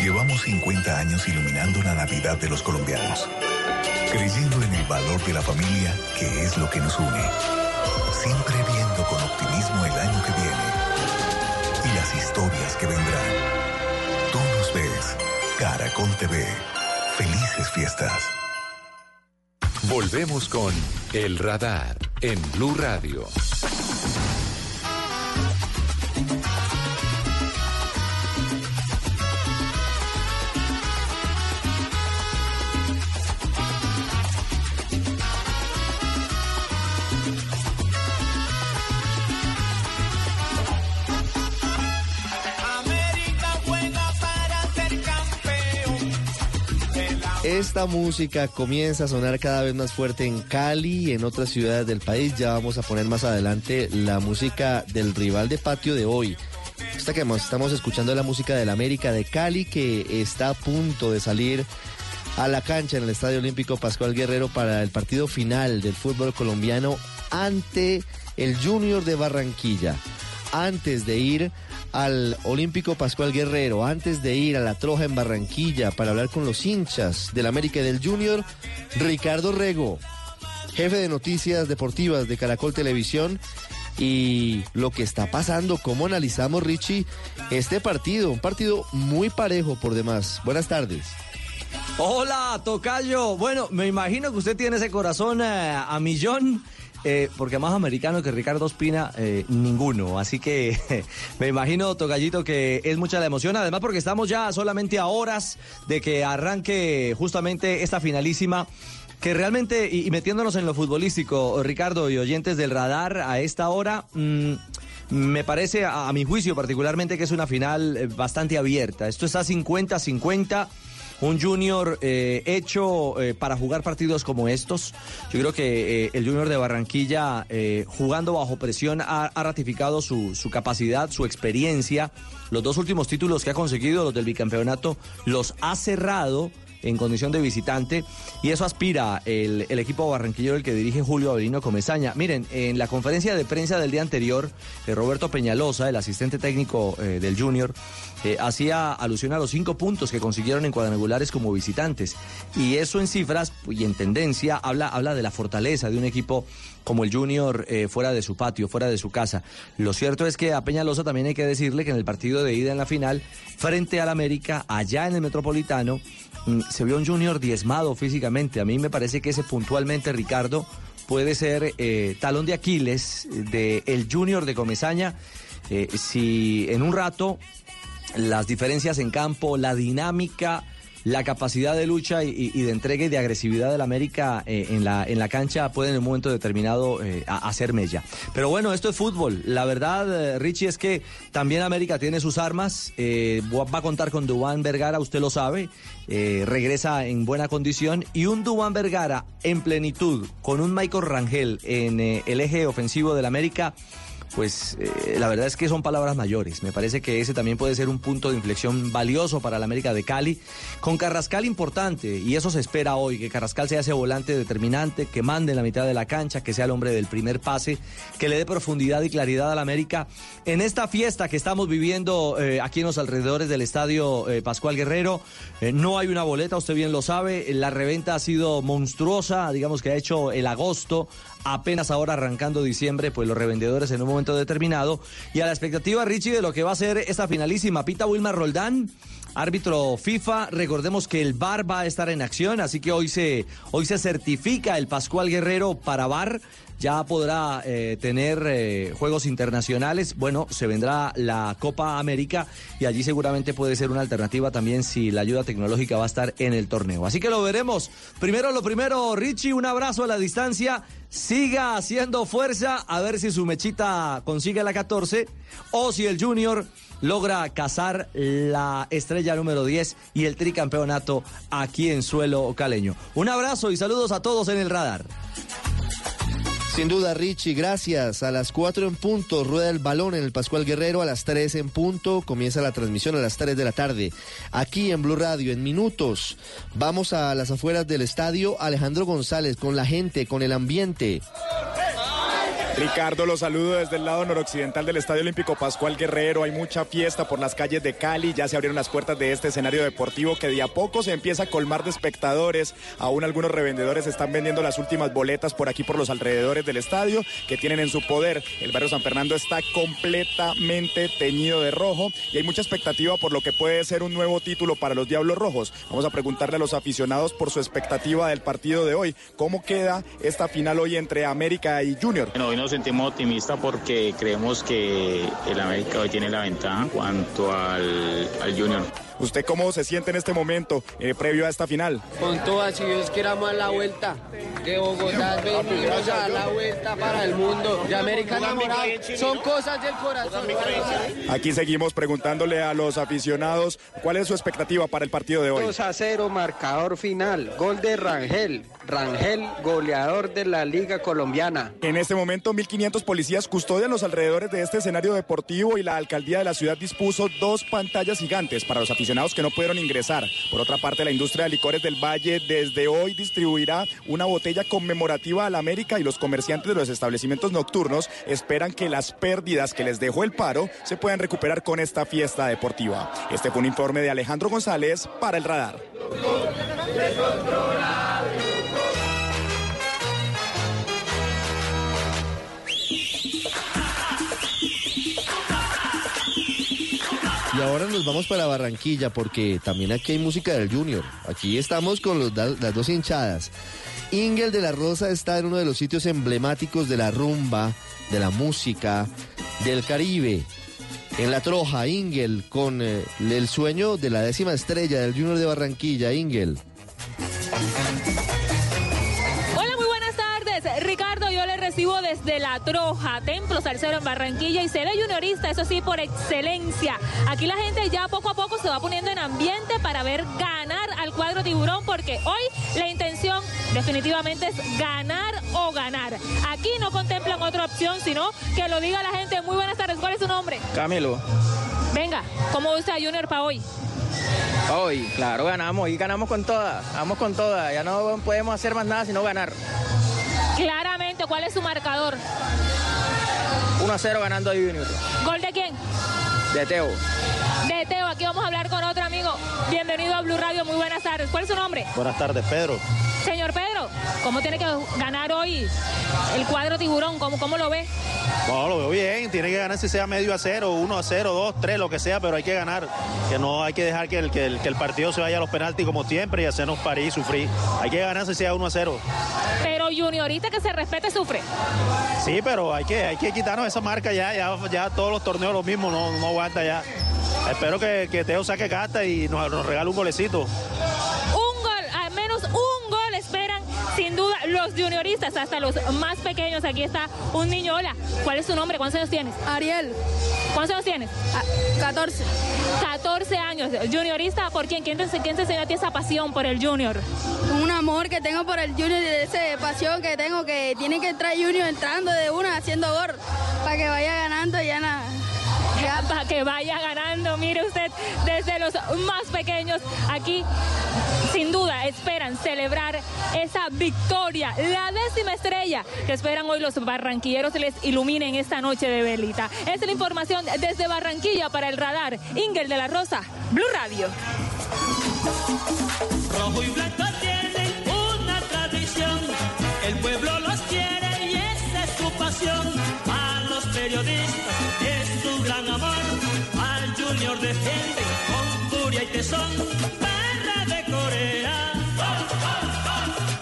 Llevamos 50 años iluminando la Navidad de los colombianos, creyendo en el valor de la familia, que es lo que nos une. Siempre viendo con optimismo el año que viene y las historias que vendrán. Tú nos ves, Caracol TV. Felices fiestas. Volvemos con El Radar en Blue Radio. Esta música comienza a sonar cada vez más fuerte en Cali y en otras ciudades del país. Ya vamos a poner más adelante la música del rival de patio de hoy. Esta que estamos escuchando es la música del América de Cali que está a punto de salir a la cancha en el Estadio Olímpico Pascual Guerrero para el partido final del fútbol colombiano ante el Junior de Barranquilla. Antes de ir al Olímpico Pascual Guerrero, antes de ir a la Troja en Barranquilla para hablar con los hinchas del América y del Junior, Ricardo Rego, jefe de noticias deportivas de Caracol Televisión, y lo que está pasando, cómo analizamos, Richie, este partido, un partido muy parejo por demás. Buenas tardes. Hola, Tocayo. Bueno, me imagino que usted tiene ese corazón eh, a millón. Eh, porque más americano que Ricardo Espina, eh, ninguno. Así que me imagino, Tocayito, que es mucha la emoción. Además, porque estamos ya solamente a horas de que arranque justamente esta finalísima que realmente, y, metiéndonos en lo futbolístico, Ricardo y oyentes del radar, a esta hora, mm, me parece, a, mi juicio particularmente, que es una final bastante abierta. Esto está 50-50 un junior eh, hecho eh, para jugar partidos como estos. Yo creo que eh, el junior de Barranquilla, jugando bajo presión, ha, ratificado su, su, capacidad, su experiencia. Los dos últimos títulos que ha conseguido, los del bicampeonato, los ha cerrado en condición de visitante y eso aspira el, equipo barranquillero el que dirige Julio Avelino Comesaña. Miren, en la conferencia de prensa del día anterior, eh, Roberto Peñalosa, el asistente técnico eh, del Junior, eh, hacía alusión a los cinco puntos que consiguieron en cuadrangulares como visitantes y eso en cifras y en tendencia habla, habla de la fortaleza de un equipo como el Junior fuera de su patio, fuera de su casa. Lo cierto es que a Peñalosa también hay que decirle que en el partido de ida en la final, frente al América, allá en el Metropolitano, se vio un Junior diezmado físicamente. A mí me parece que ese puntualmente, Ricardo, puede ser eh, talón de Aquiles del el Junior de Comesaña. Eh, si en un rato las diferencias en campo, la dinámica la capacidad de lucha y, de entrega y de agresividad del América eh, en, la, en la cancha puede en un momento determinado eh, hacer mella. Pero bueno, esto es fútbol. La verdad, eh, Richie, es que también América tiene sus armas. va a contar con Dubán Vergara, usted lo sabe. regresa en buena condición. Y un Dubán Vergara en plenitud, con un Michael Rangel en el eje ofensivo del América pues eh, la verdad es que son palabras mayores. Me parece que ese también puede ser un punto de inflexión valioso para la América de Cali. Con Carrascal importante, y eso se espera hoy, que Carrascal sea ese volante determinante, que mande en la mitad de la cancha, que sea el hombre del primer pase, que le dé profundidad y claridad a la América. En esta fiesta que estamos viviendo eh, aquí en los alrededores del estadio eh, Pascual Guerrero, no hay una boleta, usted bien lo sabe, la reventa ha sido monstruosa, digamos que ha hecho el agosto, apenas ahora arrancando diciembre, pues los revendedores en un momento determinado. Y a la expectativa, Richie, de lo que va a ser esta finalísima, Pita Wilmar Roldán. Árbitro FIFA, recordemos que el VAR va a estar en acción, así que hoy se, hoy se certifica el Pascual Guerrero para VAR ya podrá eh, tener eh, juegos internacionales. Bueno, se vendrá la Copa América y allí seguramente puede ser una alternativa también si la ayuda tecnológica va a estar en el torneo. Así que lo veremos. Primero lo primero, Richie, un abrazo a la distancia. Siga haciendo fuerza a ver si su mechita consigue la 14 o si el Junior logra cazar la estrella número 10 y el tricampeonato aquí en suelo caleño. Un abrazo y saludos a todos en el radar. Sin duda, Richie, gracias. A las 4 en punto rueda el balón en el Pascual Guerrero. A las 3 en punto comienza la transmisión a las 3 de la tarde. Aquí en Blue Radio, en minutos, vamos a las afueras del estadio. Alejandro González, con la gente, con el ambiente. Ricardo, los saludo desde el lado noroccidental del Estadio Olímpico Pascual Guerrero. Hay mucha fiesta por las calles de Cali. Ya se abrieron las puertas de este escenario deportivo que de a poco se empieza a colmar de espectadores. Aún algunos revendedores están vendiendo las últimas boletas por aquí, por los alrededores del estadio, que tienen en su poder. El barrio San Fernando está completamente teñido de rojo y hay mucha expectativa por lo que puede ser un nuevo título para los Diablos Rojos. Vamos a preguntarle a los aficionados por su expectativa del partido de hoy. ¿Cómo queda esta final hoy entre América y Junior? Nos sentimos optimistas porque creemos que el América hoy tiene la ventaja en cuanto al, al Junior. ¿Usted cómo se siente en este momento eh, previo a esta final? Con todas, si Dios quiera más la vuelta. De Bogotá venimos a dar la vuelta para el mundo. De América enamorada. Son cosas del corazón. Aquí seguimos preguntándole a los aficionados cuál es su expectativa para el partido de hoy. 2 a 0, marcador final. Gol de Rangel. Rangel, goleador de la Liga Colombiana. En este momento, 1.500 policías custodian los alrededores de este escenario deportivo y la alcaldía de la ciudad dispuso dos pantallas gigantes para los aficionados que no pudieron ingresar. Por otra parte, la industria de licores del Valle desde hoy distribuirá una botella conmemorativa a la América y los comerciantes de los establecimientos nocturnos esperan que las pérdidas que les dejó el paro se puedan recuperar con esta fiesta deportiva. Este fue un informe de Alejandro González para el radar. Y ahora nos vamos para Barranquilla porque también aquí hay música del Junior. Aquí estamos con los, las dos hinchadas. Ingel de la Rosa está en uno de los sitios emblemáticos de la rumba, de la música, del Caribe. En la Troja, Ingel, con eh, el sueño de la décima estrella del Junior de Barranquilla, Ingel. Desde La Troja, Templo Salcero en Barranquilla y sede juniorista, eso sí, por excelencia. Aquí la gente ya poco a poco se va poniendo en ambiente para ver ganar al cuadro tiburón, porque hoy la intención definitivamente es ganar o ganar. Aquí no contemplan otra opción, sino que lo diga la gente. Muy buenas tardes, ¿cuál es su nombre? Camilo. Venga, ¿cómo gusta Junior para hoy? Hoy, claro, ganamos y ganamos con todas, vamos con todas, ya no podemos hacer más nada sino ganar. Claramente, ¿cuál es su marcador? 1 a 0 ganando a Junior. ¿Gol de quién? De Teo. De Teo, aquí vamos a hablar con otro Bienvenido a Blue Radio, muy buenas tardes. ¿Cuál es su nombre? Buenas tardes, Pedro. Señor Pedro, ¿cómo tiene que ganar hoy el cuadro tiburón? ¿Cómo, cómo lo ve? No, lo veo bien, tiene que ganar si sea medio a cero, uno a cero, dos, tres, lo que sea, pero hay que ganar. Que no hay que dejar que el, que el, partido se vaya a los penaltis como siempre y hacernos parir y sufrir. Hay que ganar si sea uno a cero. Pero Juniorita que se respete sufre. Sí, pero hay que, hay que quitarnos esa marca ya, ya, ya todos los torneos lo mismo, no, no aguanta ya. Espero que, que Teo saque carta y nos, nos regale un golecito. Un gol, al menos un gol esperan sin duda los junioristas, hasta los más pequeños. Aquí está un niño. Hola, ¿cuál es su nombre? ¿Cuántos años tienes? Ariel. ¿Cuántos años tienes? 14. 14 años. Juniorista, ¿por quién? ¿Quién te, quién te enseñó a ti esa pasión por el junior? Un amor que tengo por el junior y esa pasión que tengo que tiene que entrar junior entrando de una, haciendo gol, para que vaya ganando y ya nada para que vaya ganando. Mire usted, desde los más pequeños aquí, sin duda, esperan celebrar esa victoria, la décima estrella que esperan hoy los barranquilleros les iluminen esta noche de velita. Es la información desde Barranquilla para el radar. Ingel de la Rosa, Blue Radio. Rojo y blanco tienen una tradición, el pueblo los quiere y esa es su pasión. A los periodistas con furia y tesón, de Corea.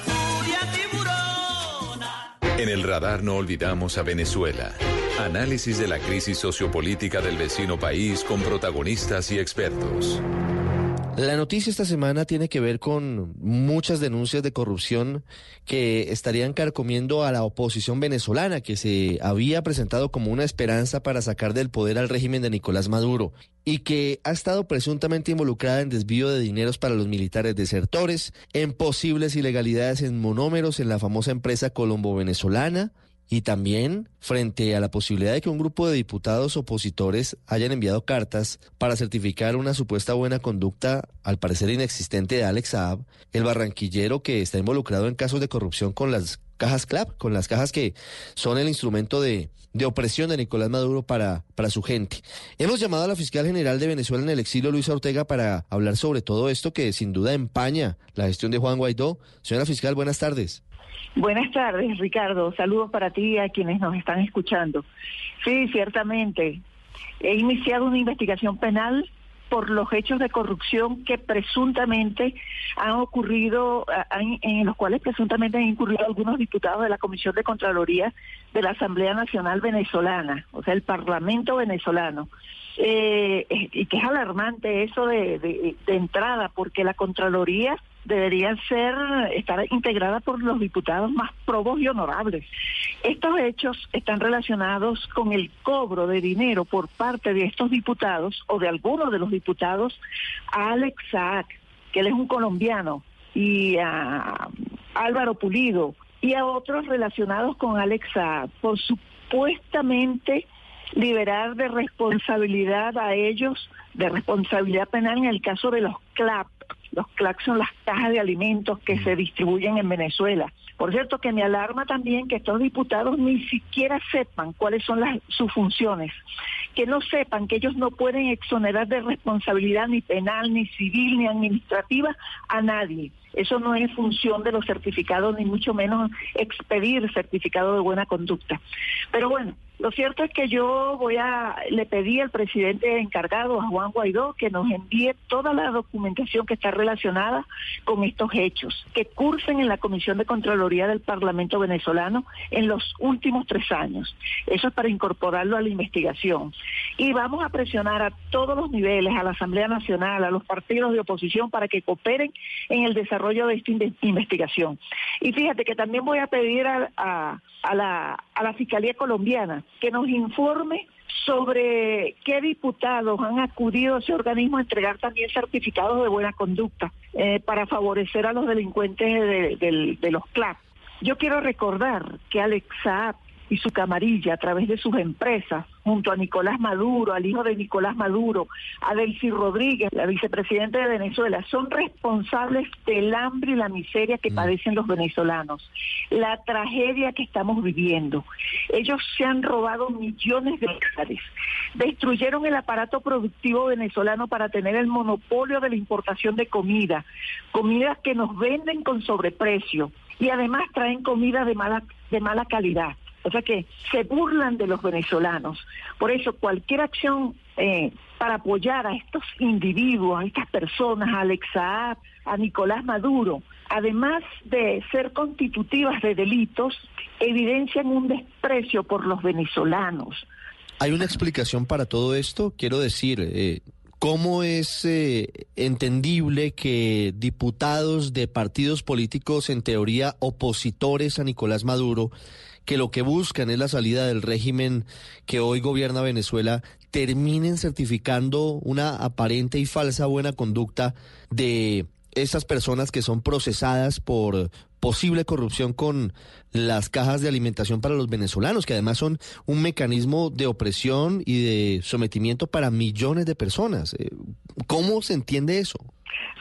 Furia tiburona. En el radar no olvidamos a Venezuela. Análisis de la crisis sociopolítica del vecino país con protagonistas y expertos. La noticia esta semana tiene que ver con muchas denuncias de corrupción que estarían carcomiendo a la oposición venezolana que se había presentado como una esperanza para sacar del poder al régimen de Nicolás Maduro y que ha estado presuntamente involucrada en desvío de dineros para los militares desertores, en posibles ilegalidades en monómeros en la famosa empresa colombo-venezolana, y también frente a la posibilidad de que un grupo de diputados opositores hayan enviado cartas para certificar una supuesta buena conducta, al parecer inexistente, de Alex Saab, el barranquillero que está involucrado en casos de corrupción con las cajas CLAP, con las cajas que son el instrumento de, de opresión de Nicolás Maduro para, para su gente. Hemos llamado a la fiscal general de Venezuela en el exilio, Luisa Ortega, para hablar sobre todo esto que sin duda empaña la gestión de Juan Guaidó. Señora fiscal, buenas tardes. Buenas tardes, Ricardo. Saludos para ti y a quienes nos están escuchando. Sí, ciertamente. He iniciado una investigación penal por los hechos de corrupción que presuntamente han ocurrido, en los cuales presuntamente han incurrido algunos diputados de la Comisión de Contraloría de la Asamblea Nacional Venezolana, o sea, el Parlamento venezolano. Eh, y que es alarmante eso de entrada, porque la Contraloría debería ser estar integrada por los diputados más probos y honorables. Estos hechos están relacionados con el cobro de dinero por parte de estos diputados o de algunos de los diputados a Alex Saak, que él es un colombiano, y a Álvaro Pulido y a otros relacionados con Alex Saak por supuestamente liberar de responsabilidad a ellos, de responsabilidad penal en el caso de los CLAP, los CLAC son las cajas de alimentos que se distribuyen en Venezuela. Por cierto, que me alarma también que estos diputados ni siquiera sepan cuáles son las, sus funciones, que no sepan que ellos no pueden exonerar de responsabilidad ni penal, ni civil, ni administrativa a nadie. Eso no es función de los certificados, ni mucho menos expedir certificado de buena conducta. Pero bueno, Lo cierto es que yo voy a, le pedí al presidente encargado, a Juan Guaidó, que nos envíe toda la documentación que está relacionada con estos hechos, que cursen en la Comisión de Contraloría del Parlamento venezolano en los últimos tres años. Eso es para incorporarlo a la investigación. Y vamos a presionar a todos los niveles, a la Asamblea Nacional, a los partidos de oposición, para que cooperen en el desarrollo de esta investigación. Y fíjate que también voy a pedir a, la, a la Fiscalía Colombiana que nos informe sobre qué diputados han acudido a ese organismo a entregar también certificados de buena conducta eh, para favorecer a los delincuentes de, de los CLAP. Yo quiero recordar que Alex Saab y su camarilla a través de sus empresas, junto a Nicolás Maduro, al hijo de Nicolás Maduro, a Delcy Rodríguez, la vicepresidenta de Venezuela, son responsables del hambre y la miseria que mm. padecen los venezolanos, la tragedia que estamos viviendo. Ellos se han robado millones de dólares, destruyeron el aparato productivo venezolano para tener el monopolio de la importación de comida, comida que nos venden con sobreprecio y además traen comida de mala, de mala calidad. O sea que se burlan de los venezolanos. Por eso cualquier acción eh, para apoyar a estos individuos, a estas personas, a Alex a Nicolás Maduro, además de ser constitutivas de delitos, evidencian un desprecio por los venezolanos. ¿Hay una explicación para todo esto? Quiero decir, eh, ¿cómo es eh, entendible que diputados de partidos políticos en teoría opositores a Nicolás Maduro que lo que buscan es la salida del régimen que hoy gobierna Venezuela, terminen certificando una aparente y falsa buena conducta de esas personas que son procesadas por posible corrupción con las cajas de alimentación para los venezolanos, que además son un mecanismo de opresión y de sometimiento para millones de personas. Eh, ¿Cómo se entiende eso?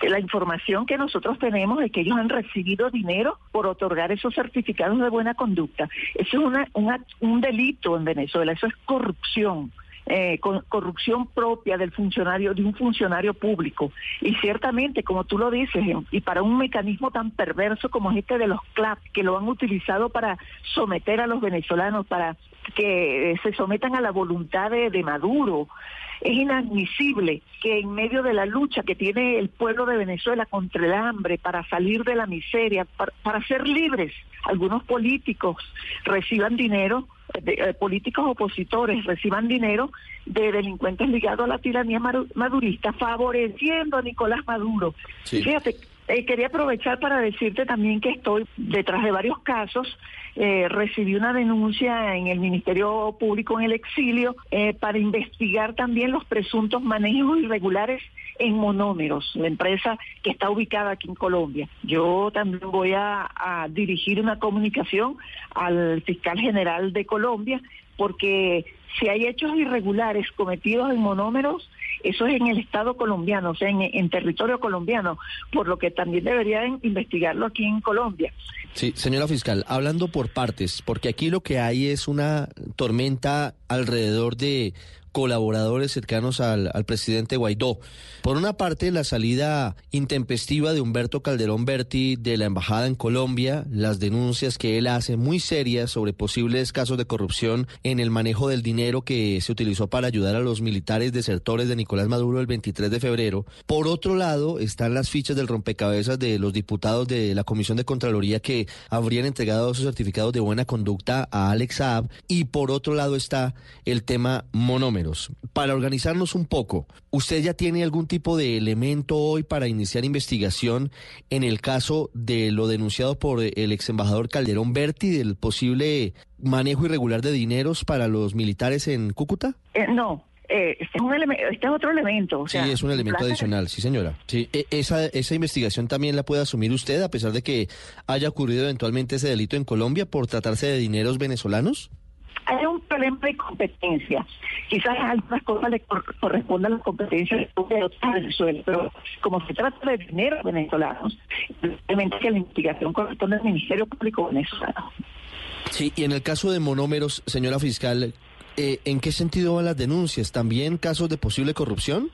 La información que nosotros tenemos es que ellos han recibido dinero por otorgar esos certificados de buena conducta. Eso es una, un delito en Venezuela, eso es corrupción. Eh, corrupción propia del funcionario de un funcionario público y ciertamente como tú lo dices y para un mecanismo tan perverso como este de los CLAP que lo han utilizado para someter a los venezolanos para que se sometan a la voluntad de Maduro es inadmisible que en medio de la lucha que tiene el pueblo de Venezuela contra el hambre, para salir de la miseria, para, ser libres, algunos políticos reciban dinero, eh, políticos opositores reciban dinero de delincuentes ligados a la tiranía madurista, favoreciendo a Nicolás Maduro. Fíjate, eh, quería aprovechar para decirte también que estoy detrás de varios casos eh, recibí una denuncia en el Ministerio Público en el exilio eh, para investigar también los presuntos manejos irregulares en monómeros, la empresa que está ubicada aquí en Colombia. Yo también voy a, a dirigir una comunicación al fiscal general de Colombia porque si hay hechos irregulares cometidos en monómeros, eso es en el Estado colombiano, o sea, en, territorio colombiano, por lo que también deberían investigarlo aquí en Colombia. Sí, señora fiscal, hablando por partes, porque aquí lo que hay es una tormenta alrededor de colaboradores cercanos al, presidente Guaidó. Por una parte, la salida intempestiva de Humberto Calderón Berti de la embajada en Colombia, las denuncias que él hace muy serias sobre posibles casos de corrupción en el manejo del dinero que se utilizó para ayudar a los militares desertores de Nicolás Maduro el 23 de febrero. Por otro lado, están las fichas del rompecabezas de los diputados de la Comisión de Contraloría que habrían entregado sus certificados de buena conducta a Alex Saab. Y por otro lado está el tema monómero para organizarnos un poco, ¿usted ya tiene algún tipo de elemento hoy para iniciar investigación en el caso de lo denunciado por el ex embajador Calderón Berti del posible manejo irregular de dineros para los militares en Cúcuta? Eh, no, eh, este, es un este es otro elemento. sí, es un elemento adicional, sí señora. Sí, e, esa, esa investigación también la puede asumir usted a pesar de que haya ocurrido eventualmente ese delito en Colombia por tratarse de dineros venezolanos hay un problema de competencia. Quizás algunas cosas le correspondan a las competencias de otras Venezuela, pero como se trata de dinero venezolanos, obviamente que la investigación corresponde al Ministerio Público venezolano. Sí, y en el caso de monómeros, señora fiscal, eh, ¿en qué sentido van las denuncias? ¿También casos de posible corrupción?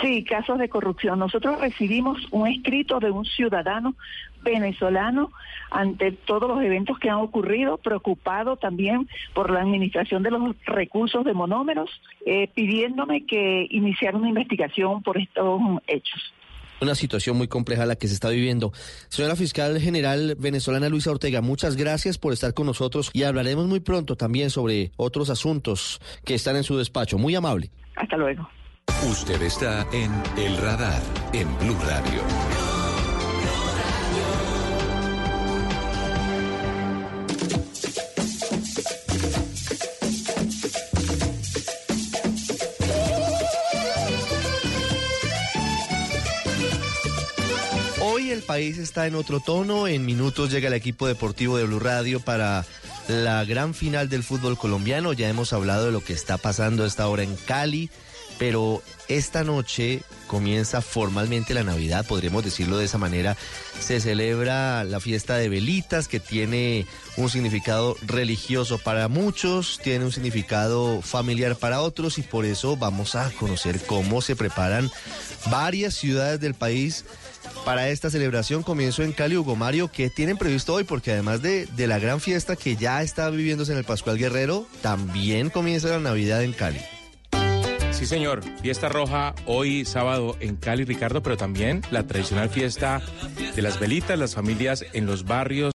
Sí, casos de corrupción. Nosotros recibimos un escrito de un ciudadano venezolano ante todos los eventos que han ocurrido, preocupado también por la administración de los recursos de monómeros, eh, pidiéndome que iniciara una investigación por estos hechos una situación muy compleja la que se está viviendo. Señora Fiscal General venezolana Luisa Ortega, muchas gracias por estar con nosotros y hablaremos muy pronto también sobre otros asuntos que están en su despacho. Muy amable. Hasta luego. Usted está en El Radar, en Blue Radio. El país está en otro tono. En minutos llega el equipo deportivo de Blue Radio para la gran final del fútbol colombiano. Ya hemos hablado de lo que está pasando a esta hora en Cali pero esta noche comienza formalmente la Navidad, podríamos decirlo de esa manera. Se celebra la fiesta de velitas que tiene un significado religioso para muchos, tiene un significado familiar para otros y por eso vamos a conocer cómo se preparan varias ciudades del país para esta celebración. Comienzo en Cali, Hugo Mario, ¿qué tienen previsto hoy? Porque además de, de la gran fiesta que ya está viviéndose en el Pascual Guerrero, también comienza la Navidad en Cali. Sí, señor. Fiesta roja hoy sábado en Cali, Ricardo, pero también la tradicional fiesta de las velitas, las familias en los barrios.